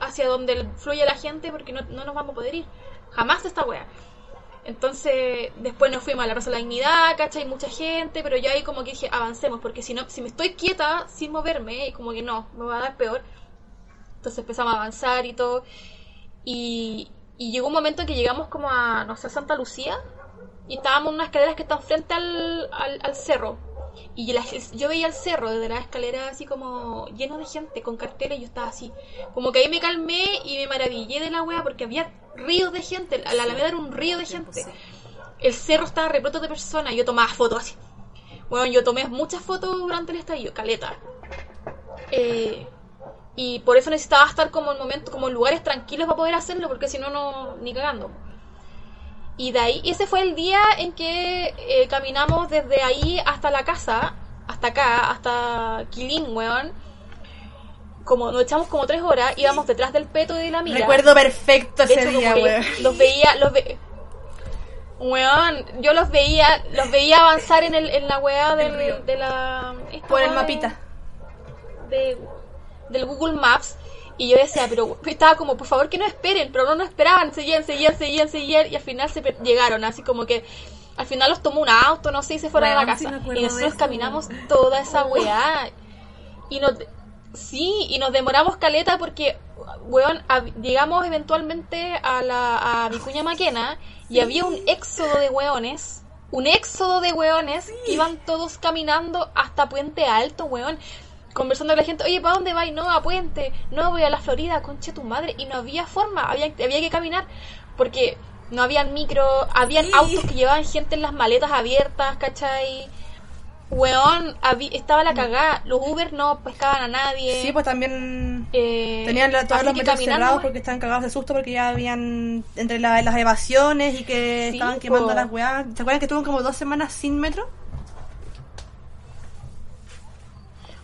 hacia donde fluye la gente porque no, no nos vamos a poder ir. Jamás esta wea. Entonces, después nos fuimos a la Plaza de la Dignidad, ¿cachai? Mucha gente, pero ya ahí como que dije, avancemos, porque si no, si me estoy quieta sin moverme, y como que no, me va a dar peor. Entonces empezamos a avanzar y todo. Y, y llegó un momento en que llegamos como a, no sé, Santa Lucía, y estábamos en unas escaleras que están frente al, al, al cerro. Y la- yo veía el cerro desde la escalera así como lleno de gente con carteles y yo estaba así. Como que ahí me calmé y me maravillé de la wea porque había ríos de gente. La la Alameda era un río de gente. El cerro estaba repleto de personas y yo tomaba fotos así. Bueno, yo tomé muchas fotos durante el estallido, caleta. Eh, y por eso necesitaba estar como en momentos, como en lugares tranquilos para poder hacerlo, porque si no, no, ni cagando. Y de ahí, ese fue el día en que eh, caminamos desde ahí hasta la casa, hasta acá, hasta Quilín, weón. como nos echamos como tres horas, íbamos detrás del peto de la amiga. Recuerdo perfecto De ese hecho, día, weón. los veía, los ve... Weón, yo los veía, los veía avanzar en el, en la weá del, de la... Por el mapita. de, del Google Maps y yo decía, pero estaba como, por favor que no esperen, pero no nos esperaban, seguían, seguían, seguían, seguían y al final se llegaron, así como que al final los tomó un auto, no sé, y se fueron a la sí casa. y nosotros caminamos toda esa weá y nos... Sí, y nos demoramos caleta porque, weón, llegamos eventualmente a la a Vicuña Maquena y había un éxodo de weones, un éxodo de weones iban todos caminando hasta Puente Alto, weón, conversando con la gente, oye, ¿para dónde vais? No, a Puente, no, voy a la Florida, conche tu madre, y no había forma, había, había que caminar, porque no habían micro, habían autos que llevaban gente en las maletas abiertas, ¿cachai? Weón, estaba la cagada, los Uber no pescaban a nadie. Sí, pues también Eh, tenían la- todos los metros cerrados porque estaban cagados de susto porque ya habían entre la- las evasiones y que Sí, estaban quemando po. las weas. ¿Se acuerdan que estuvo como dos semanas sin metro?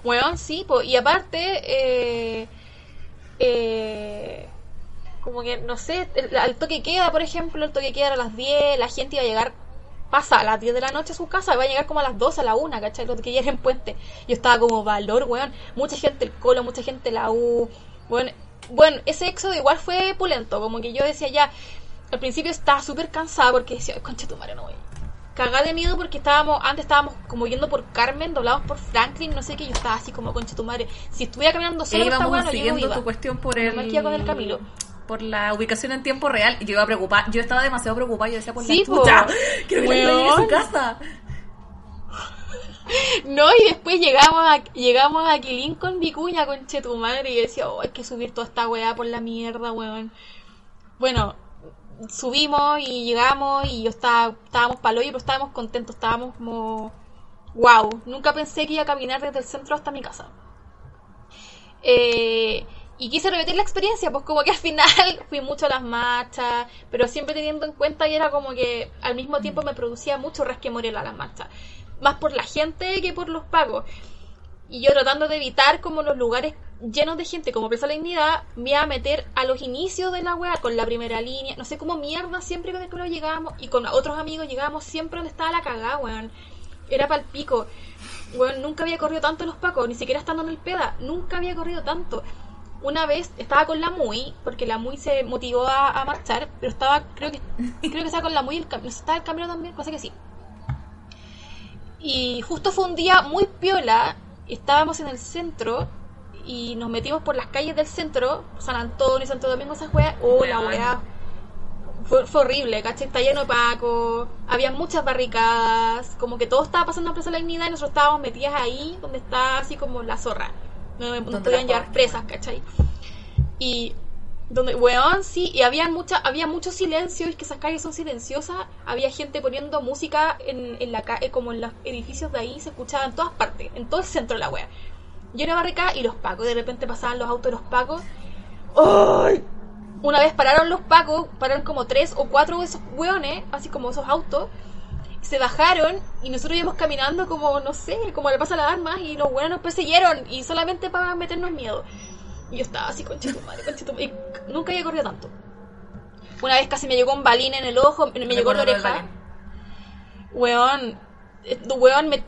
Weón, sí, y aparte, eh, eh, como que, no sé, el, toque queda, por ejemplo, el toque queda a las 10, la gente iba a llegar, pasa a las 10 de la noche a su casa, iba a llegar como a las 12, a la 1, ¿cachai? Lo que era en puente. Yo estaba como valor, weón, mucha gente el colo, mucha gente la U, bueno, bueno, ese éxodo igual fue pulento, como que yo decía ya, al principio estaba súper cansada porque decía, "Ay, concha tu madre, no voy. Cagada de miedo porque estábamos, antes estábamos como yendo por Carmen, doblados por Franklin, no sé qué, yo estaba así como concha tu madre. Si estuviera caminando E sola por esta íbamos weá, no, yo no siguiendo iba. tu cuestión por el con el Camilo. por la ubicación en tiempo real y yo iba a preocupar yo estaba demasiado preocupada yo decía por Sí, la chucha quiero que la a su casa No, y después llegamos a, llegamos a Quilín con Vicuña, conche tu madre, y decía, oh, hay que subir toda esta weá por la mierda, weón. Bueno, subimos y llegamos y yo estaba, estábamos palo pero estábamos contentos, estábamos como, wow, nunca pensé que iba a caminar desde el centro hasta mi casa. Eh, y quise repetir la experiencia, pues como que al final fui mucho a las marchas, pero siempre teniendo en cuenta y era como que al mismo tiempo me producía mucho resquemor a las marchas. Más por la gente que por los pagos. Y yo tratando de evitar como los lugares llenos de gente, como Plaza la Dignidad, me iba a meter a los inicios de la wea con la primera línea. No sé cómo mierda siempre con que llegábamos y con otros amigos llegábamos siempre donde estaba la cagada, weón. Era pa'l pico. Weón, nunca había corrido tanto los pacos, ni siquiera estando en el peda. Nunca había corrido tanto. Una vez estaba con la Muy, porque la Muy se motivó a, a marchar, pero estaba, creo que creo que estaba con la Muy, el, cam- no sé, estaba el camino también, cosa que sí. Y justo fue un día muy piola, estábamos en el centro y nos metimos por las calles del centro, San Antonio, Santo Domingo, esas weas. Oh, la wea. Fue, fue horrible, ¿cachai? Está lleno de Paco, había muchas barricadas, como que todo estaba pasando en Plaza de la Dignidad y nosotros estábamos metidas ahí, donde está así como la zorra. No podían llevar presas, ¿cachai? Y donde, weón, sí, y había mucha, había mucho silencio, y que esas calles son silenciosas, había gente poniendo música en, en la calle, como en los edificios de ahí, se escuchaba en todas partes, en todo el centro de la wea. Lleno de barricadas y los pacos, de repente pasaban los autos de los pacos. ¡Ay! Una vez pararon los pacos, pararon como tres o cuatro de esos weones, así como esos autos, se bajaron y nosotros íbamos caminando como, no sé, como le pasa a las armas y los weones nos persiguieron y solamente para meternos miedo. Y yo estaba así, concha tu madre, concha tu madre. Y nunca había corrido tanto. Una vez casi me llegó un balín en el ojo, me llegó la oreja. Weón, eh, weón, me...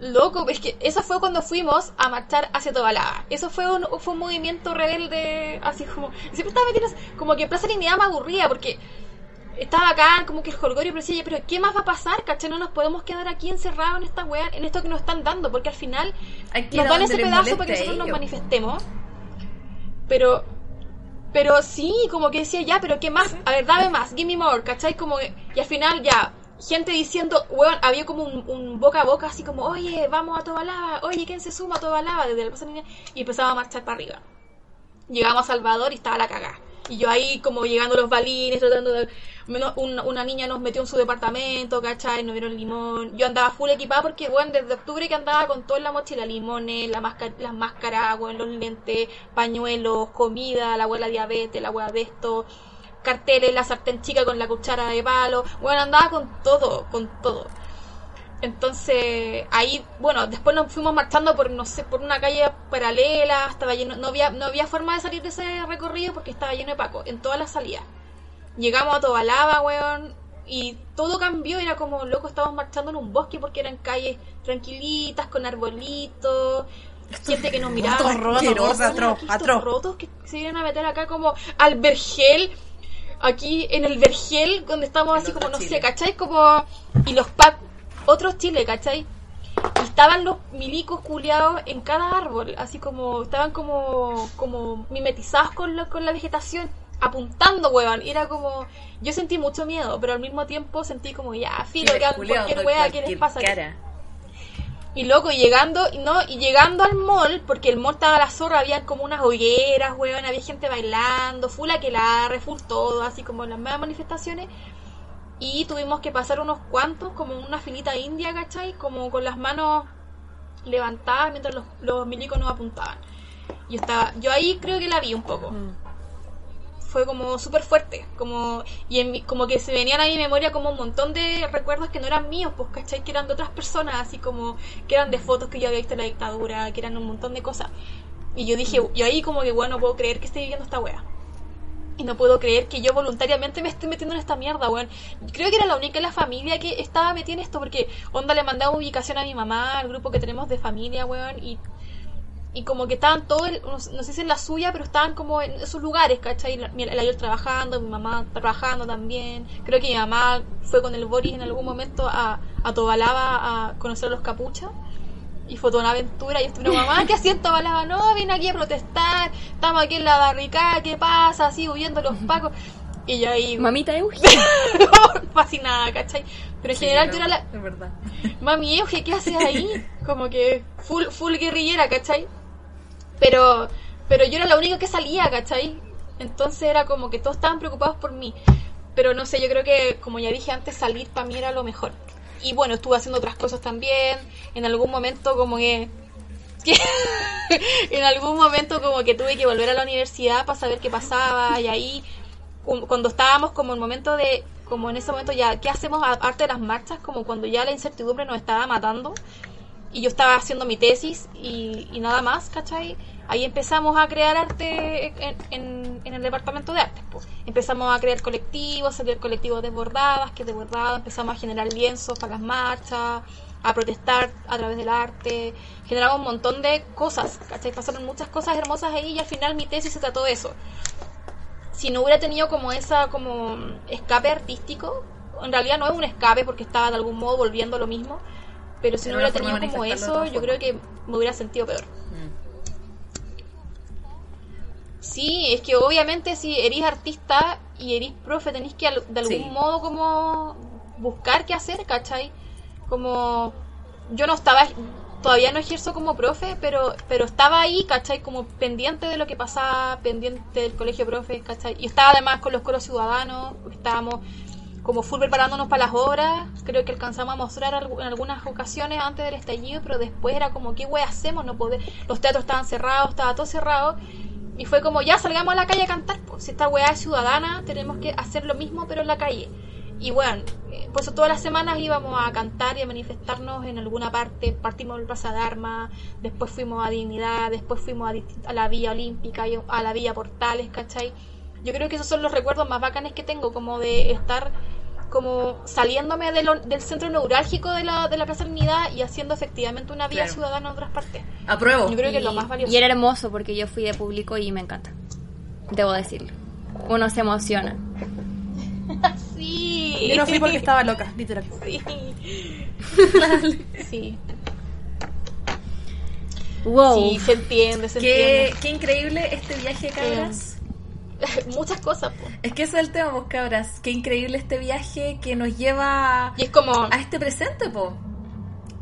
Loco, es que eso fue cuando fuimos a marchar hacia Tobalaba. Eso fue un, fue un movimiento rebelde, así como... Siempre estaba metiendo... Como que Plaza Dignidad me aburría porque estaba acá, como que el jolgorio, pero decía, pero ¿qué más va a pasar? ¿Cachai? No nos podemos quedar aquí encerrados en esta weá, en esto que nos están dando, porque al final Hay que ir nos dan ese pedazo para que nosotros nos ellos. manifestemos. Pero, pero sí, como que decía, ya, pero ¿qué más? A ver, dame más, give me more, ¿cachai? Como que, y al final ya, gente diciendo, weón, había como un, un boca a boca, así como, oye, vamos a Tobalaba, oye, ¿quién se suma a Tobalaba? Desde la Plaza Niña, y empezaba a marchar para arriba. Llegamos a Salvador y estaba la cagada. Y yo ahí como llegando los balines, tratando de... Una, una niña nos metió en su departamento, ¿cachai? Nos dieron limón. Yo andaba full equipada porque, bueno, desde octubre que andaba con todo en la mochila, limones, la máscara, las máscaras, bueno, los lentes, pañuelos, comida, la abuela diabetes, la abuela de esto, carteles, la sartén chica con la cuchara de palo. Bueno, andaba con todo, con todo. Entonces, ahí, bueno, después nos fuimos marchando por, no sé, por una calle paralela, estaba lleno, no había, no había forma de salir de ese recorrido porque estaba lleno de Paco, en todas las salidas. Llegamos a Tobalaba, weón, y todo cambió, era como, loco, estábamos marchando en un bosque porque eran calles tranquilitas, con arbolitos, gente que nos miraba. Rotos, rotos, rotos, atroz. rotos que se iban a meter acá como al vergel, aquí en el vergel, donde estamos así como, no Chile. sé, ¿cachai? Como, y los pac, otros chiles, ¿cachai? Y estaban los milicos culiados en cada árbol, así como, estaban como, como mimetizados con, lo- con la vegetación, apuntando. Y era como, yo sentí mucho miedo, pero al mismo tiempo sentí como, ya, filo, que cualquier weá, ¿qué les pasa? cara. Y loco, y llegando, no, y llegando al mall, porque el mall estaba a la zorra, había como unas hogueras, weón, había gente bailando, full aquelarre, full todo, así como en las mismas manifestaciones. Y tuvimos que pasar unos cuantos, como una finita india, ¿cachai? Como con las manos levantadas mientras los, los milicos nos apuntaban. Yo estaba, yo ahí creo que la vi un poco. Fue como súper fuerte, como, y en mi- como que se venían a mi memoria como un montón de recuerdos que no eran míos, pues, ¿cachai? Que eran de otras personas, así como, que eran de fotos que yo había visto en la dictadura, que eran un montón de cosas. Y yo dije, yo ahí como que, bueno, no puedo creer que esté viviendo esta wea. Y no puedo creer que yo voluntariamente me esté metiendo en esta mierda, weón. Creo que era la única en la familia que estaba metida en esto, porque onda le mandaba ubicación a mi mamá, al grupo que tenemos de familia, weón, y, y como que estaban todos, no, sé si en la suya, pero estaban como en esos lugares, ¿cachai? Mi- la yo trabajando, mi mamá trabajando también. Creo que mi mamá fue con el Boris en algún momento a, a Tobalaba a conocer a los capuchas y fue toda una aventura. Y yo estuve, mamá, ¿qué hacía en Tobalaba? No, vine aquí a protestar, estamos aquí en la barricada, ¿qué pasa? Así huyendo los pacos. Y yo ahí, Mamita Euge. fascinada, ¿cachai? Pero en general yo era la, Es verdad. mami Euge, ¿qué haces ahí? Como que full, full guerrillera, ¿cachai? Pero, pero yo era la única que salía, ¿cachai? Entonces era como que todos estaban preocupados por mí. Pero no sé, yo creo que, como ya dije antes, salir para mí era lo mejor. Y bueno, estuve haciendo otras cosas también. En algún momento como que... en algún momento como que tuve que volver a la universidad para saber qué pasaba. Y ahí, cu- cuando estábamos como en momento de... Como en ese momento ya, ¿qué hacemos aparte de las marchas? Como cuando ya la incertidumbre nos estaba matando y yo estaba haciendo mi tesis y, y nada más, ¿cachai? Ahí empezamos a crear arte en, en- en el departamento de arte. pues. Empezamos a crear colectivos, a crear colectivos desbordadas, que desbordadas, empezamos a generar lienzos para las marchas, a protestar a través del arte, generamos un montón de cosas, ¿cachai? Pasaron muchas cosas hermosas ahí y al final mi tesis se trató de eso. Si no hubiera tenido como esa como escape artístico, en realidad no es un escape porque estaba de algún modo volviendo a lo mismo, pero si no hubiera tenido como eso, yo creo que me hubiera sentido peor. Sí, es que obviamente si eres artista y eres profe, tenéis que de algún Sí. modo como buscar qué hacer, ¿cachai? Como yo no estaba, todavía no ejerzo como profe, pero pero estaba ahí, ¿cachai? Como pendiente de lo que pasaba, pendiente del colegio de profes, ¿cachai? Y estaba además con los coros ciudadanos, estábamos como full preparándonos para las obras, creo que alcanzamos a mostrar en algunas ocasiones antes del estallido, pero después era como, ¿qué wey hacemos? No poder, los teatros estaban cerrados, estaba todo cerrado, y fue como, ya salgamos a la calle a cantar, pues si esta weá es ciudadana, tenemos que hacer lo mismo pero en la calle. Y bueno, eh, por eso todas las semanas íbamos a cantar y a manifestarnos en alguna parte, partimos del Plaza de Armas, después fuimos a Dignidad, después fuimos a, la Villa Olímpica, y a la Villa Portales, ¿cachai? Yo creo que esos son los recuerdos más bacanes que tengo, como de estar como saliéndome de lo- del centro neurálgico de la, de la Plaza de Unidad y haciendo efectivamente una vida Claro. ciudadana en otras partes. Apruebo. Yo creo que es lo Y- más valioso. Y era hermoso porque yo fui de público y me encanta. Debo decirlo. Uno se emociona. Sí. Yo no fui porque estaba loca, literal. Sí. sí. Wow. Sí, se entiende, se Qué, qué increíble este viaje, cabras. Muchas cosas, po. Es que ese es el tema, vos, cabras. Qué increíble este viaje que nos lleva Y es como, a este presente, po.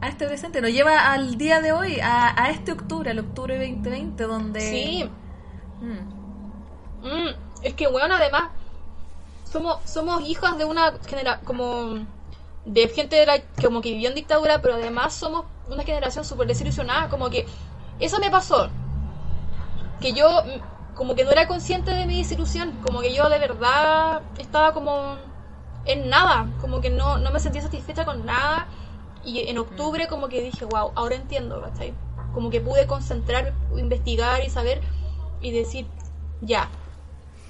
A este presente. Nos lleva al día de hoy, a, a este octubre, al octubre 2020, donde... sí, Mm. mm, es que, weón, además, somos, somos hijas de una generación, como, de gente de la- como que vivió en dictadura, pero además somos una generación súper desilusionada, como que, eso me pasó, que yo, como que no era consciente de mi desilusión, como que yo de verdad estaba como en nada, como que no, no me sentía satisfecha con nada. Y en octubre como que dije, wow, ahora entiendo, ¿cachai? Como que pude concentrar, investigar y saber y decir, ya,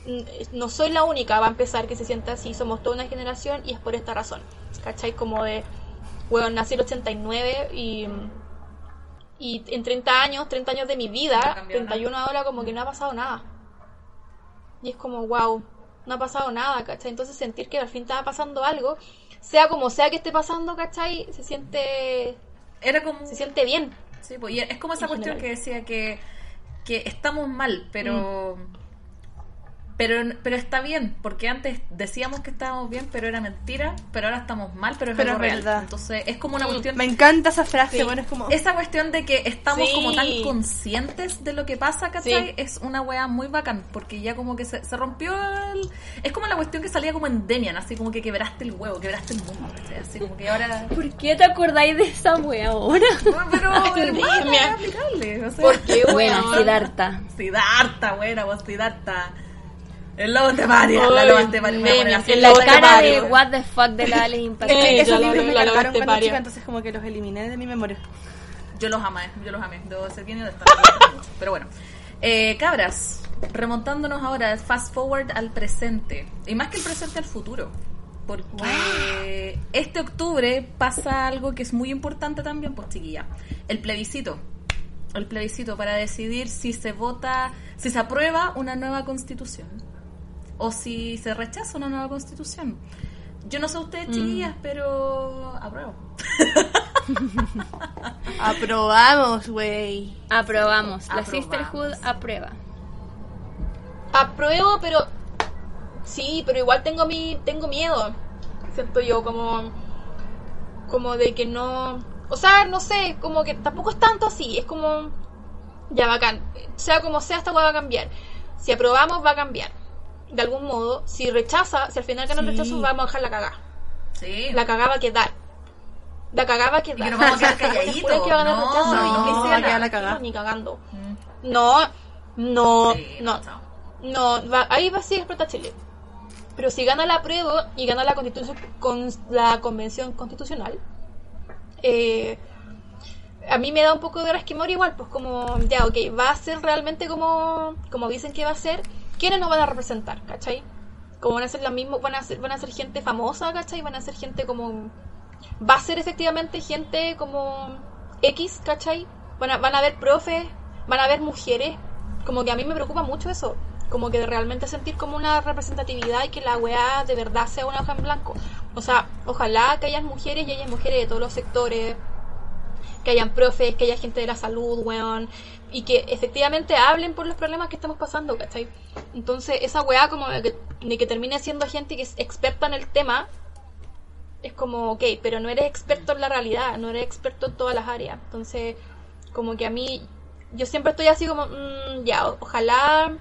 mm, no soy la única, va a empezar que se sienta así, somos toda una generación y es por esta razón, ¿cachai? Como de, bueno, nací en el 89 y, y en 30 años, 30 años de mi No vida, cambió 31 ahora como que no ha pasado nada. Y es como, wow, no ha pasado nada, ¿cachai? Entonces sentir que al fin estaba pasando algo, sea como sea que esté pasando, ¿cachai? Se siente, Era como... se siente bien. Sí, pues, y es como esa En cuestión general. que decía que, que estamos mal, pero, pero pero está bien, porque antes decíamos que estábamos bien, pero era mentira, pero ahora estamos mal, pero es Pero algo es real. verdad. Entonces es como una Mm. cuestión... Me encanta esa frase, Sí. bueno, es como... Esa cuestión de que estamos Sí. como tan conscientes de lo que pasa, ¿cachai? Sí. Es una weá muy bacán, porque ya como que se, se rompió el... Es como la cuestión que salía como en Demian, así como que quebraste el huevo, quebraste el mundo, ¿cachai? Así como que ahora... ¿Por qué te acordáis de esa wea ahora? Pero Ay, hermana, aplicable, o sea... Porque, Bueno, weón, Siddhartha. Siddhartha, buena, vos Siddhartha. El lobo te paria, la loba te paria. Ay, Bueno, así el el La lobo lobo te cara de paria. what the fuck de la Ale Es que esos la- libros me la- la cargaron cuando estepario. chica, entonces como que los eliminé de mi memoria. Yo los amé, yo los amé. Debo ser bien honesta. mucho. Pero bueno. Eh, cabras, remontándonos ahora, fast forward al presente. Y más que el presente, al futuro. Porque este octubre pasa algo que es muy importante también, pues chiquilla. El plebiscito. El plebiscito para decidir si se vota, si se aprueba una nueva constitución. O si se rechaza una nueva constitución. Yo no sé ustedes, chiquillas, pero apruebo. Aprobamos, güey. Aprobamos. La Aprobamos. Sisterhood aprueba. apruebo, pero sí, pero igual tengo mi tengo miedo. Siento yo como como de que no, o sea, no sé, como que tampoco es tanto así, es como ya bacán, sea como sea esta hueá va a cambiar. Si aprobamos va a cambiar. De algún modo, si rechaza, si al final gana el Sí. rechazo vamos a dejar la cagada. Sí. La cagada va a quedar. La cagada va a quedar. Y que nos vamos a quedar Porque calladitos. juro que va a ganar No, rechazo y no, que sea quedar la cagada. no, ni cagando. Mm. No, no, Sí, no. No, va- ahí va a seguir explota Chile. Pero si gana la prueba y gana la constitución con la convención constitucional, eh, a mí me da un poco de resquemor igual, pues como, ya, ok, va a ser realmente como, como dicen que va a ser, ¿quiénes nos van a representar, cachai? Como van a ser los mismos, van a ser, van a ser gente famosa, cachai, van a ser gente como, va a ser efectivamente gente como X, cachai, van a, van a haber profes, van a haber mujeres, como que a mí me preocupa mucho eso, como que realmente sentir como una representatividad y que la weá de verdad sea una hoja en blanco. O sea, ojalá que hayan mujeres y haya mujeres de todos los sectores, que hayan profes, que haya gente de la salud, weón, y que efectivamente hablen por los problemas que estamos pasando, ¿cachai? Entonces, esa weá como de que, de que termine siendo gente que es experta en el tema, es como, ok, pero no eres experto en la realidad, no eres experto en todas las áreas. Entonces, como que a mí, yo siempre estoy así como, mm, ya, ojalá,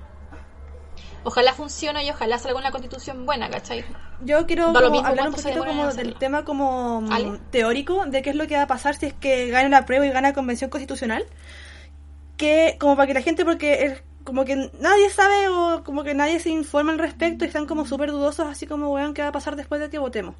ojalá funcione y ojalá salga una constitución buena, ¿cachai? Yo quiero como hablar un poquito como del tema como mm, Ale. teórico de qué es lo que va a pasar si es que gana la prueba y gana la convención constitucional. Que como para que la gente, porque es como que nadie sabe o como que nadie se informa al respecto y están como súper dudosos así como, weón, qué va a pasar después de que votemos.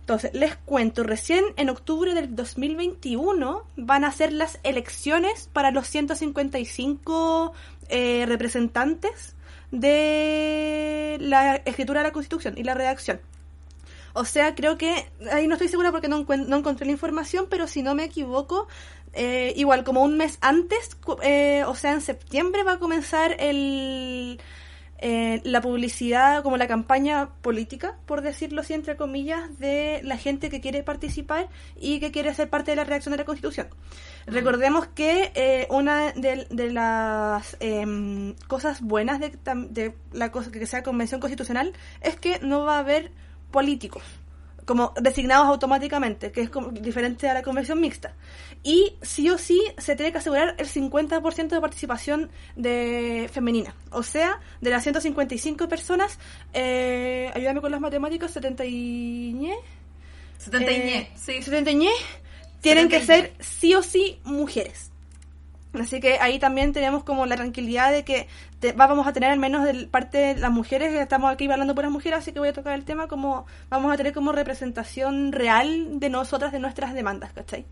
Entonces, les cuento, recién en octubre del 2021 van a ser las elecciones para los 155 eh, representantes de la escritura de la Constitución y la redacción. O sea, creo que, ahí no estoy segura porque no, no encontré la información, pero si no me equivoco, eh, igual como un mes antes, eh, o sea, en septiembre va a comenzar el, eh, la publicidad, como la campaña política, por decirlo así, entre comillas, de la gente que quiere participar y que quiere ser parte de la redacción de la Constitución. Recordemos que eh, una de, de las em, cosas buenas de, de la cosa que sea convención constitucional es que no va a haber políticos como designados automáticamente, que es como diferente a la convención mixta. Y sí o sí se tiene que asegurar el 50% de participación de femenina. O sea, de las 155 personas, eh, ayúdame con las matemáticas, 70 y... ñe, 70 y eh, ñe, sí. 70 y ñe, tienen que 70 y ser sí o sí mujeres. Así que ahí también tenemos como la tranquilidad de que te- vamos a tener al menos de parte de las mujeres, estamos aquí hablando por las mujeres, así que voy a tocar el tema como vamos a tener como representación real de nosotras, de nuestras demandas, ¿cachai?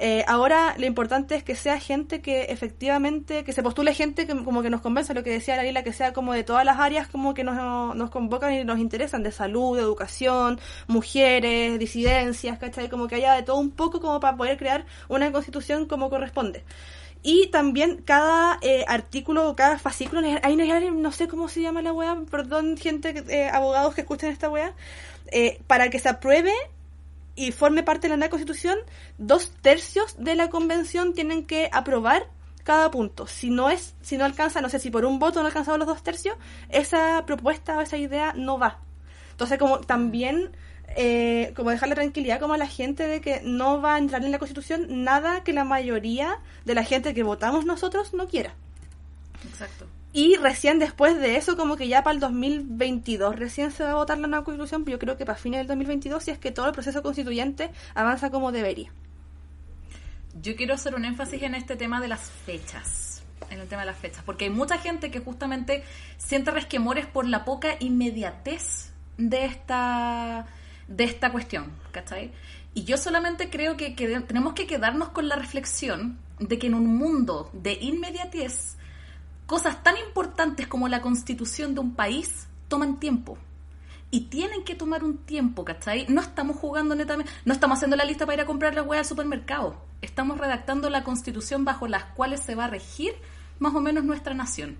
Eh, ahora lo importante es que sea gente que efectivamente, que se postule gente que como que nos convenza, lo que decía Larila, que sea como de todas las áreas como que nos, nos convocan y nos interesan, de salud, de educación, mujeres, disidencias, ¿cachai? Como que haya de todo un poco como para poder crear una constitución como corresponde. Y también cada eh, artículo cada fascículo, ahí no, no sé cómo se llama la wea, perdón gente, eh, abogados que escuchen esta wea, eh, para que se apruebe y forme parte de la nueva constitución, dos tercios de la convención tienen que aprobar cada punto. Si no es, si no alcanza, no sé si por un voto no alcanzado los dos tercios, esa propuesta o esa idea no va. Entonces, como también, eh, como dejar la tranquilidad como a la gente de que no va a entrar en la constitución nada que la mayoría de la gente que votamos nosotros no quiera. Exacto. Y recién después de eso, como que ya para el 2022 recién se va a votar la nueva constitución, pero yo creo que para fines del 2022, si es que todo el proceso constituyente avanza como debería. Yo quiero hacer un énfasis en este tema de las fechas. En el tema de las fechas. Porque hay mucha gente que justamente siente resquemores por la poca inmediatez de esta, de esta cuestión. ¿Cachai? Y yo solamente creo que, que tenemos que quedarnos con la reflexión de que en un mundo de inmediatez, cosas tan importantes como la constitución de un país toman tiempo. Y tienen que tomar un tiempo, ¿cachai? No estamos jugando netamente, no estamos haciendo la lista para ir a comprar la hueá al supermercado. Estamos redactando la constitución bajo las cuales se va a regir más o menos nuestra nación,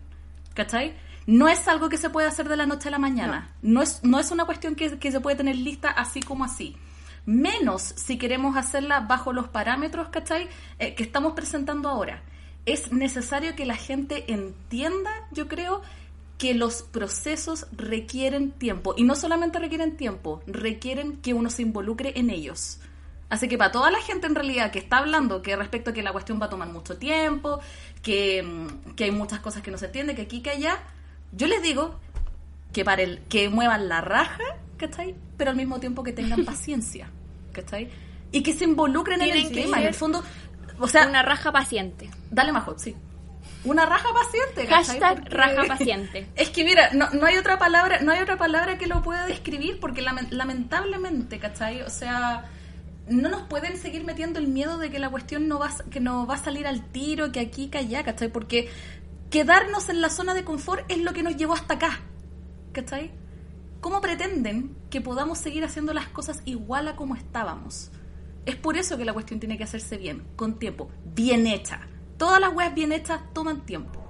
¿cachai? No es algo que se puede hacer de la noche a la mañana. No, es, no es una cuestión que, que se puede tener lista así como así. Menos si queremos hacerla bajo los parámetros, ¿cachai? Eh, que estamos presentando ahora. Es necesario que la gente entienda, yo creo, que los procesos requieren tiempo. Y no solamente requieren tiempo, requieren que uno se involucre en ellos. Así que para toda la gente en realidad que está hablando que respecto a que la cuestión va a tomar mucho tiempo, que, mm, que hay muchas cosas que no se entiende, que aquí, que allá, yo les digo que para el que muevan la raja, ¿cachai? Pero al mismo tiempo que tengan paciencia, ¿cachai? Y que se involucren en el tema, en el fondo. O sea, Una raja paciente. dale majot, sí. Una raja paciente, ¿cachai? Hashtag Porque- raja paciente. es que mira, no, no hay otra palabra, no hay otra palabra que lo pueda describir porque lamen- lamentablemente, ¿cachai? O sea, no nos pueden seguir metiendo el miedo de que la cuestión no va, a- que no va a salir al tiro, que aquí, que allá, ¿cachai? Porque quedarnos en la zona de confort es lo que nos llevó hasta acá, ¿cachai? ¿Cómo pretenden que podamos seguir haciendo las cosas igual a como estábamos? Es por eso que la cuestión tiene que hacerse bien, con tiempo, bien hecha. Todas las weas bien hechas toman tiempo.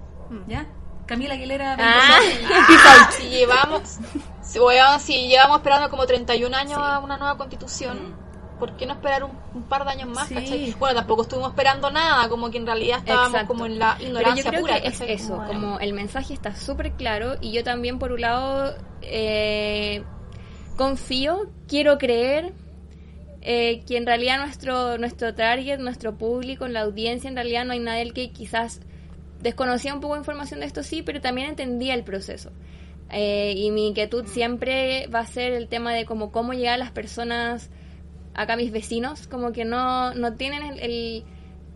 ¿Ya? Camila Aguilera, Ah. Ah, si llevamos, si, llevamos esperando como 31 años a una nueva constitución, ¿por qué no esperar un, un par de años más? Sí. cachai? Bueno, tampoco estuvimos esperando nada, como que en realidad estábamos Exacto. como en la Pero ignorancia yo creo pura. que es eso, Como, como el mensaje está súper claro y yo también por un lado eh, confío, quiero creer eh, que en realidad nuestro, nuestro target, nuestro público, en la audiencia, en realidad no hay nadie que quizás desconocía un poco de información de esto, sí, pero también entendía el proceso. Eh, y mi inquietud siempre va a ser el tema de como cómo llegar a las personas, acá mis vecinos, como que no, no tienen el, el,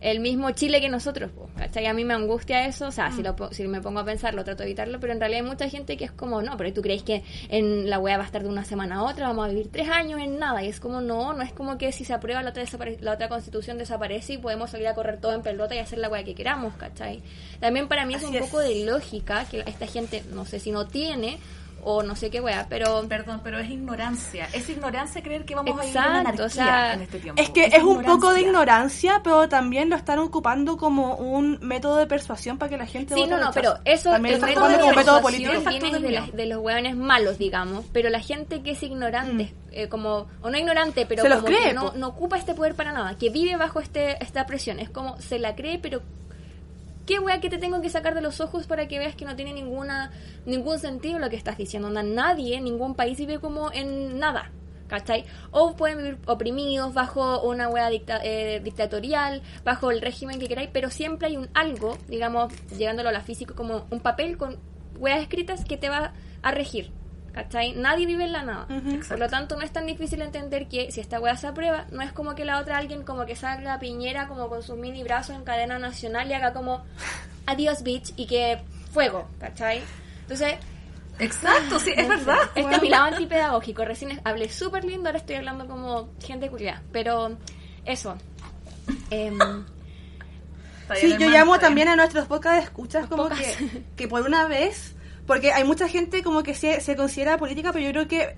el mismo Chile que nosotros, ¿cachai? A mí me angustia eso, o sea, si, lo, po- si me pongo a pensarlo, trato de evitarlo, pero en realidad hay mucha gente que es como, no, pero tú crees que en la wea va a estar de una semana a otra, vamos a vivir tres años en nada, y es como, no, no es como que si se aprueba la otra, la otra constitución desaparece y podemos salir a correr todo en pelota y hacer la wea que queramos, ¿cachai? También para mí es Así un es. poco de lógica que esta gente, no sé si no tiene, o no sé qué wea, pero... Perdón, pero es ignorancia. Es ignorancia creer que vamos a vivir en Exacto, anarquía o sea, en este tiempo. Es que es, un poco de ignorancia, pero también lo están ocupando como un método de persuasión para que la gente Sí, no, no, pero eso También el lo están método ocupando de como método persuasión político. viene de, la- de los hueones malos, digamos, pero la gente que es ignorante, eh, como, o no ignorante, pero Mm. Los como cree, que no, no ocupa este poder para nada, que vive bajo este esta presión, es como, se la cree, pero ¿qué wea que te tengo que sacar de los ojos para que veas que no tiene ninguna ningún sentido lo que estás diciendo? Nadie, ningún país vive como en nada. ¿Cachai? O pueden vivir oprimidos bajo una wea dicta- eh, dictatorial, bajo el régimen que queráis, pero siempre hay un algo, digamos, llegándolo a la física, como un papel con weas escritas que te va a regir. ¿Cachai? Nadie vive en la nada. Por lo tanto, no es tan difícil entender que si esta weá se aprueba, no es como que la otra alguien como que salga Piñera como con su mini brazo en cadena nacional y haga como adiós bitch y que fuego, ¿cachai? Entonces, Exacto, sí, es verdad. este es mi lado antipedagógico. Recién hablé súper lindo, ahora estoy hablando como gente culiada. Pero eso. Em, Sí, yo llamo también a nuestros podcast de escuchas como Pocas. que, que por una vez, porque hay mucha gente como que se, se considera política, pero yo creo que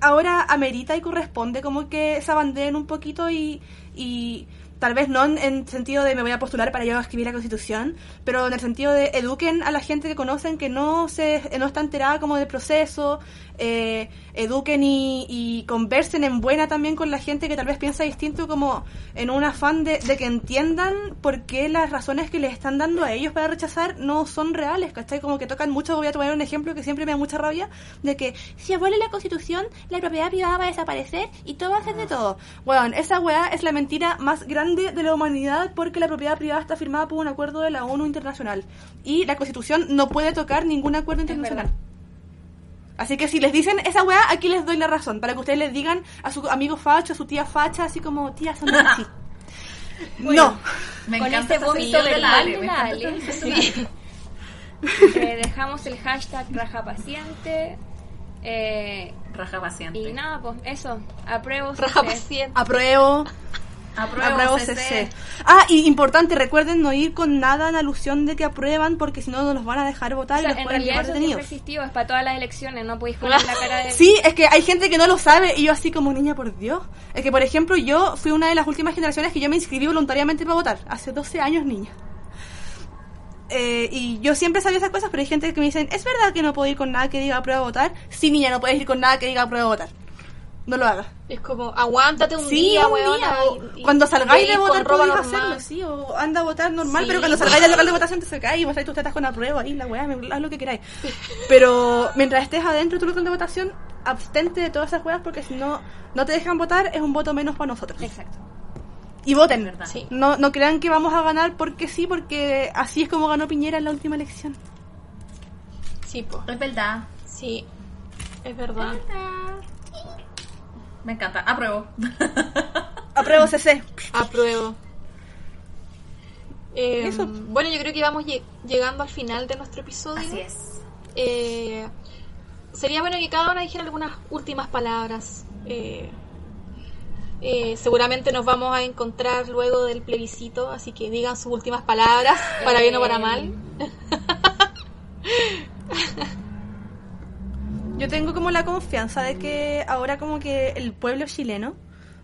ahora amerita y corresponde como que se abanderen un poquito y, y tal vez no en, en sentido de me voy a postular para yo escribir la constitución, pero en el sentido de eduquen a la gente que conocen que no se no está enterada como del proceso, eh, eduquen y, y conversen en buena también con la gente que tal vez piensa distinto como en un afán de, de que entiendan por qué las razones que les están dando a ellos para rechazar no son reales, ¿cachai? Como que tocan mucho, voy a tomar un ejemplo que siempre me da mucha rabia, de que si abole la constitución, la propiedad privada va a desaparecer y todo va a ser de todo. Bueno, esa weá es la mentira más grande de la humanidad porque la propiedad privada está firmada por un acuerdo de la ONU internacional y la constitución no puede tocar ningún acuerdo internacional. Así que si les dicen esa weá, aquí les doy la razón. Para que ustedes les digan a su amigo facho, a su tía facha, así como, tía, son así. no. Me con encanta este vómito de la verbal Ale, de la eh, dejamos el hashtag raja paciente. eh, Raja paciente. y nada, pues eso. Apruebo. Raja paciente. Apruebo. Apruebo, Apruebo CC. CC. Ah, y importante, recuerden no ir con nada en alusión de que aprueban, porque si no, no los van a dejar votar O sea, y los en pueden llevar detenidos. es para todas las elecciones, no podéis poner la cara de... Sí, es que hay gente que no lo sabe y yo así como niña, por Dios. Es que, por ejemplo, yo fui una de las últimas generaciones que yo me inscribí voluntariamente para votar. Hace 12 años, niña. Eh, y yo siempre sabía esas cosas, pero hay gente que me dicen, ¿es verdad que no puedo ir con nada que diga aprueba votar? Sí, niña, no puedes ir con nada que diga aprueba votar. No lo hagas. Es como, aguántate un Sí, día, un weona, día, o y- y- cuando salgáis y de votar ropa podéis normal. hacerlo, sí, o anda a votar normal, Sí, pero cuando salgáis del local de votación te sacáis y vos tus tetas con aprueba ahí, la weá, me- haz lo que queráis. Pero mientras estés adentro de tu local de votación, abstente de todas esas weas porque si no, no te dejan votar, es un voto menos para nosotros. Exacto. Y voten. verdad. Sí. No, no crean que vamos a ganar porque sí, porque así es como ganó Piñera en la última elección. Sí, po. Es verdad. Sí, es verdad. Me encanta. Apruebo. Apruebo CC. Apruebo. Eh, Eso. Bueno, yo creo que vamos lle- llegando al final de nuestro episodio. Así es. Eh, sería bueno que cada una dijera algunas últimas palabras. Eh, eh, seguramente nos vamos a encontrar luego del plebiscito, así que digan sus últimas palabras, para bien o para mal. Yo tengo como la confianza de que ahora como que el pueblo chileno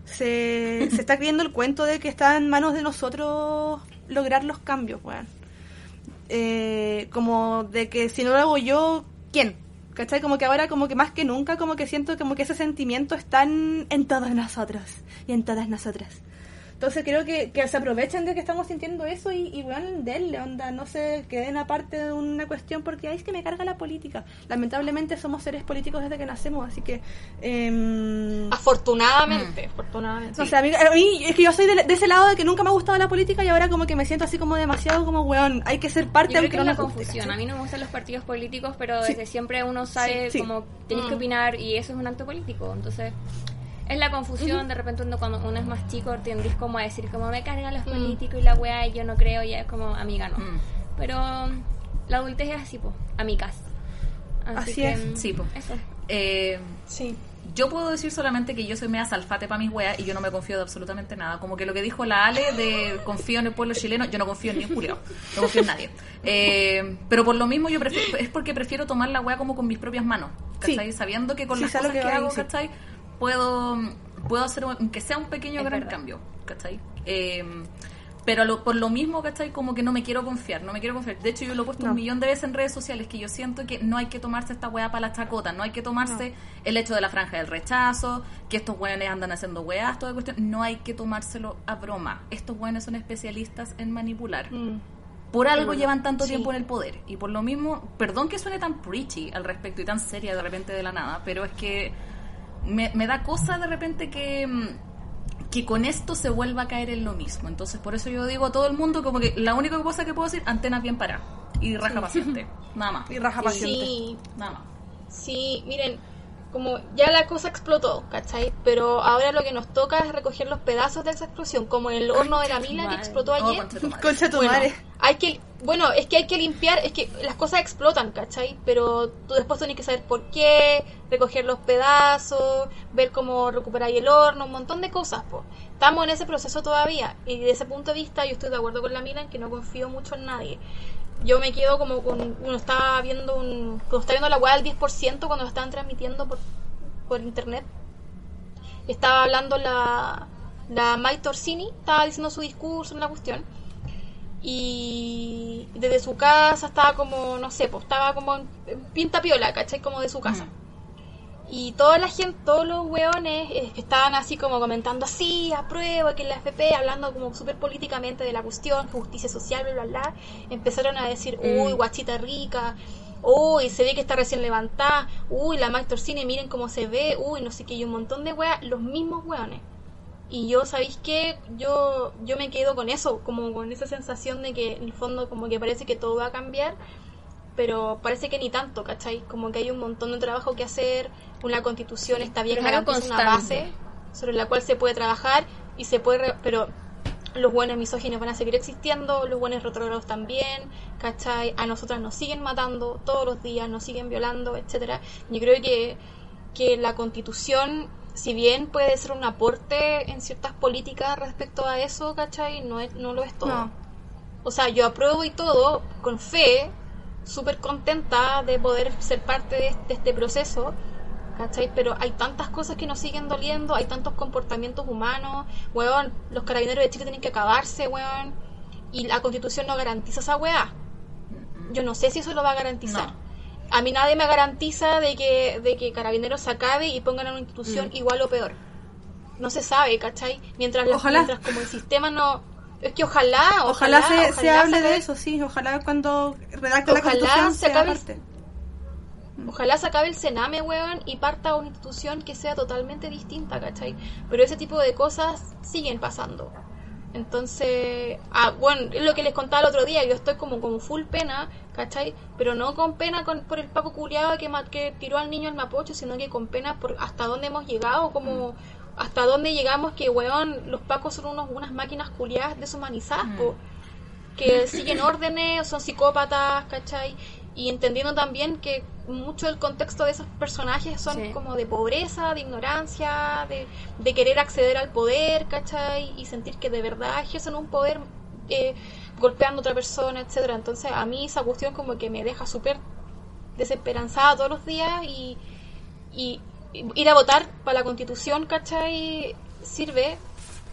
se, se está creyendo el cuento de que está en manos de nosotros lograr los cambios, weón. Eh, como de que si no lo hago yo, ¿quién? ¿Cachai? Como que ahora como que más que nunca como que siento como que ese sentimiento está en, en todos nosotros y en todas nosotras. Entonces creo que, que se aprovechen de que estamos sintiendo eso y, y weón, denle onda, no se queden aparte de una cuestión porque "Ay, es que me carga la política. Lamentablemente somos seres políticos desde que nacemos, así que... em, Afortunadamente, afortunadamente. no sé, a mí, a mí es que yo soy de, de ese lado de que nunca me ha gustado la política y ahora como que me siento así como demasiado como weón, hay que ser parte Yo creo que no es la nos guste, confusión. A mí no me gustan los partidos políticos, pero Sí. desde siempre uno sabe Sí, como tienes que Mm. opinar y eso es un acto político. Entonces, es la confusión. De repente, uno, cuando uno es más chico, tendís como a decir, como me cargan los Mm. políticos y la weá, y yo no creo, y es como amiga, no. Mm. Pero la adultez es así, po, amigas. Así que, es. Sí, po. Eso. Eh, Sí. yo puedo decir solamente que yo soy media salfate para mis weas y yo no me confío de absolutamente nada. Como que lo que dijo la Ale de confío en el pueblo chileno, yo no confío en ni un culiao. No confío en nadie. Eh, pero por lo mismo yo prefiero, es porque prefiero tomar la wea como con mis propias manos. ¿Cachai? Sí. Sabiendo que con Sí, las cosas que que, hago, sí. ¿cachai? Puedo, puedo hacer, un- aunque sea un pequeño Es gran verdad. cambio, ¿cachai? Eh, pero lo- por lo mismo, ¿cachai? Como que no me quiero confiar, no me quiero confiar. De hecho, yo lo he puesto No. un millón de veces en redes sociales que yo siento que no hay que tomarse esta weá para la chacota, no hay que tomarse el hecho de la franja del rechazo, que estos weones andan haciendo weás, toda cuestión. No hay que tomárselo a broma. Estos weones son especialistas en manipular. Mm. Por algo llevan tanto Sí. tiempo en el poder. Y por lo mismo, perdón que suene tan preachy al respecto y tan seria de repente de la nada, pero es que me, me da cosa de repente que, mm, que con esto se vuelva a caer en lo mismo. Entonces, por eso yo digo a todo el mundo como que la única cosa que puedo decir, antenas bien paradas. Y raja paciente. Nada más. Y raja paciente. Sí. Nada más. Sí, miren, como ya la cosa explotó, ¿cachai? Pero ahora lo que nos toca es recoger los pedazos de esa explosión, como el horno de la mina que explotó Oh, ayer. concha tu madre. Concha tu Bueno, madre. hay que, bueno, es que hay que limpiar, es que las cosas explotan, ¿cachai? Pero tú después tienes que saber por qué, recoger los pedazos, ver cómo recuperar el horno, un montón de cosas, po. Estamos en ese proceso todavía, y desde ese punto de vista yo estoy de acuerdo con la mina en que no confío mucho en nadie. Yo me quedo como con, uno estaba viendo un, cuando estaba viendo la weá del 10% cuando lo estaban transmitiendo por, por internet, estaba hablando la, la Mike Torsini, estaba diciendo su discurso en la cuestión. Y desde su casa estaba como, no sé, pues estaba como en pinta piola, ¿cachai? Como de su casa. Y toda la gente, todos los weones eh, que estaban así como comentando así, apruebo que la FP, hablando como súper políticamente de la cuestión, justicia social, bla, bla, bla, empezaron a decir, uy, guachita rica, uy, se ve que está recién levantada, uy, la Mike Torsini, miren cómo se ve, uy, no sé qué, y un montón de weas, los mismos weones. Y yo, ¿sabéis qué? Yo, yo me quedo con eso, como con esa sensación de que en el fondo como que parece que todo va a cambiar, pero parece que ni tanto, ¿cachai? Como que hay un montón de trabajo que hacer, una constitución está bien, es una base sobre la cual se puede trabajar y se puede, re- pero los buenos misóginos van a seguir existiendo, los buenos retrógrados también, ¿cachai? A nosotras nos siguen matando todos los días, nos siguen violando, etcétera. Yo creo que, que la constitución, si bien puede ser un aporte en ciertas políticas respecto a eso, ¿cachai? No, es, no lo es todo. No. O sea, yo apruebo y todo, con fe, súper contenta de poder ser parte de, de este proceso, ¿cachai? Pero hay tantas cosas que nos siguen doliendo, hay tantos comportamientos humanos, weón, los carabineros de Chile tienen que acabarse, weón, y la constitución no garantiza esa weá. Yo no sé si eso lo va a garantizar. No. A mí nadie me garantiza de que, de que carabineros se acabe y pongan a una Mm. institución igual o peor. No se sabe, ¿cachai? Mientras, Ojalá. mientras como el sistema no... Es que ojalá, Ojalá, ojalá, se, se hable acabe- de eso, sí. Ojalá cuando redacte la constitución se acabe- parte. Ojalá se acabe el Sename, weón, y parta una institución que sea totalmente distinta, ¿cachai? Pero ese tipo de cosas siguen pasando. Entonces, ah, bueno, es lo que les contaba el otro día, yo estoy como con full pena, ¿cachai? Pero no con pena con, por el Paco culiado que, que tiró al niño al Mapocho, sino que con pena por hasta dónde hemos llegado, como hasta dónde llegamos que, weón, los Pacos son unos, unas máquinas culiadas deshumanizadas, po que siguen órdenes, son psicópatas, ¿cachai? Y entendiendo también que mucho del contexto de esos personajes son Sí. como de pobreza, de ignorancia, de, de querer acceder al poder, ¿cachai? Y sentir que de verdad ejercen un poder eh, golpeando a otra persona, etcétera Entonces a mí esa cuestión como que me deja súper desesperanzada todos los días y, y ir a votar para la constitución, ¿cachai? Sirve,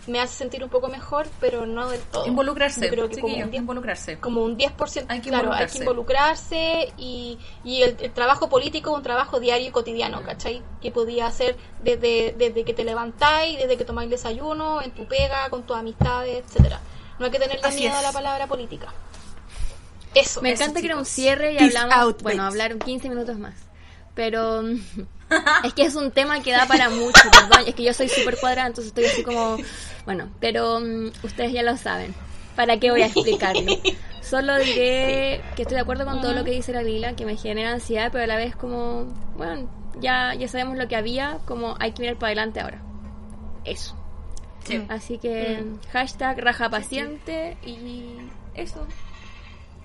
me hace sentir un poco mejor, pero no del todo. Involucrarse, creo que como un 10 involucrarse. como un 10%, Hay que claro, hay que involucrarse y, y el, el trabajo político es un trabajo diario y cotidiano, ¿cachai? Que podía hacer desde, desde que te levantáis, desde que tomáis desayuno, en tu pega, con tus amistades, etcétera No hay que tenerle Así miedo a la palabra política. Eso. Me eso, encanta que era un cierre y Peace hablamos, out, bueno, hablar 15 minutos más. Pero es que es un tema que da para mucho, perdón, es que yo soy súper cuadrada, entonces estoy así como, bueno, pero mm, ustedes ya lo saben. ¿Para qué voy a explicarlo? Solo diré que estoy de acuerdo con todo lo que dice la Lila, que me genera ansiedad, pero a la vez como, bueno, ya, ya sabemos lo que había, como hay que mirar para adelante ahora. Eso. Sí. Así que hashtag raja paciente y eso.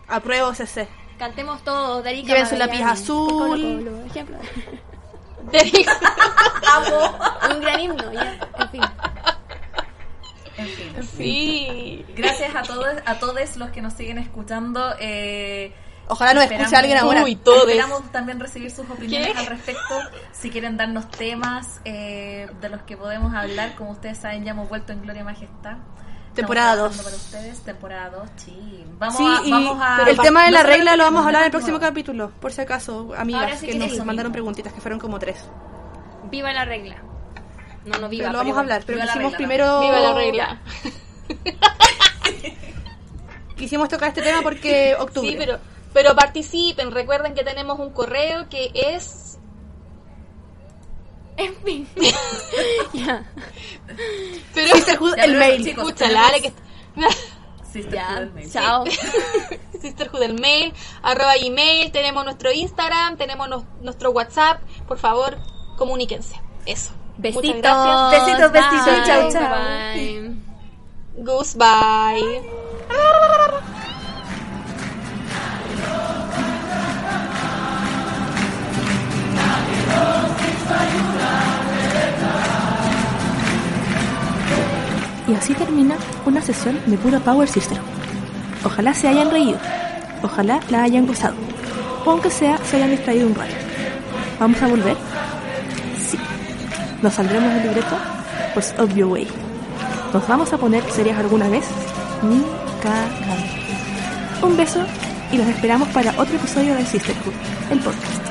Apruebo CC. Cantemos todos, Lleven su lápiz azul. Colo, Colo, ejemplo. Un gran himno, ya, en fin. En fin. Sí. Gracias a todos, a todos los que nos siguen escuchando. Eh, Ojalá nos escuche alguien ahora. Uy. Esperamos también recibir sus opiniones ¿Qué? al respecto. Si quieren darnos temas eh, de los que podemos hablar, como ustedes saben, ya hemos vuelto en Gloria Majestad. Temporada trabajando dos. Para ustedes, temporada 2, sí. Vamos Sí, a. y Vamos a el tema de la regla lo vamos a hablar en el próximo capítulo, por si acaso, amigas, sí que que nos mandaron preguntitas, que fueron como tres. Viva la regla. No, no viva. Pero lo vamos a hablar, pero quisimos regla, primero... Viva la regla. Quisimos tocar este tema porque octubre. Sí, pero, pero participen. Recuerden que tenemos un correo que es. En fin. ya. Pero, Sisterhood, Ya, el pero, mail. chicos, Escucha, tenemos- Lale, que. Sí, Ya. el mail. Chao. Sisterhood mail, arroba gmail, tenemos nuestro Instagram, tenemos nos- nuestro WhatsApp. Por favor, comuníquense. Eso. Muchas Besitos. gracias. Besitos, besitos, Bye, chau, chau. bye. Goodbye. Y así termina una sesión de puro Power Sisterhood. Ojalá se hayan reído, ojalá la hayan gozado, o aunque sea se hayan distraído un rato. ¿Vamos a volver? Sí. ¿Nos saldremos del libreto? Pues obvio way. ¿Nos vamos a poner serias alguna vez? Ni cagando. Un beso y los esperamos para otro episodio de Sisterhood, el podcast.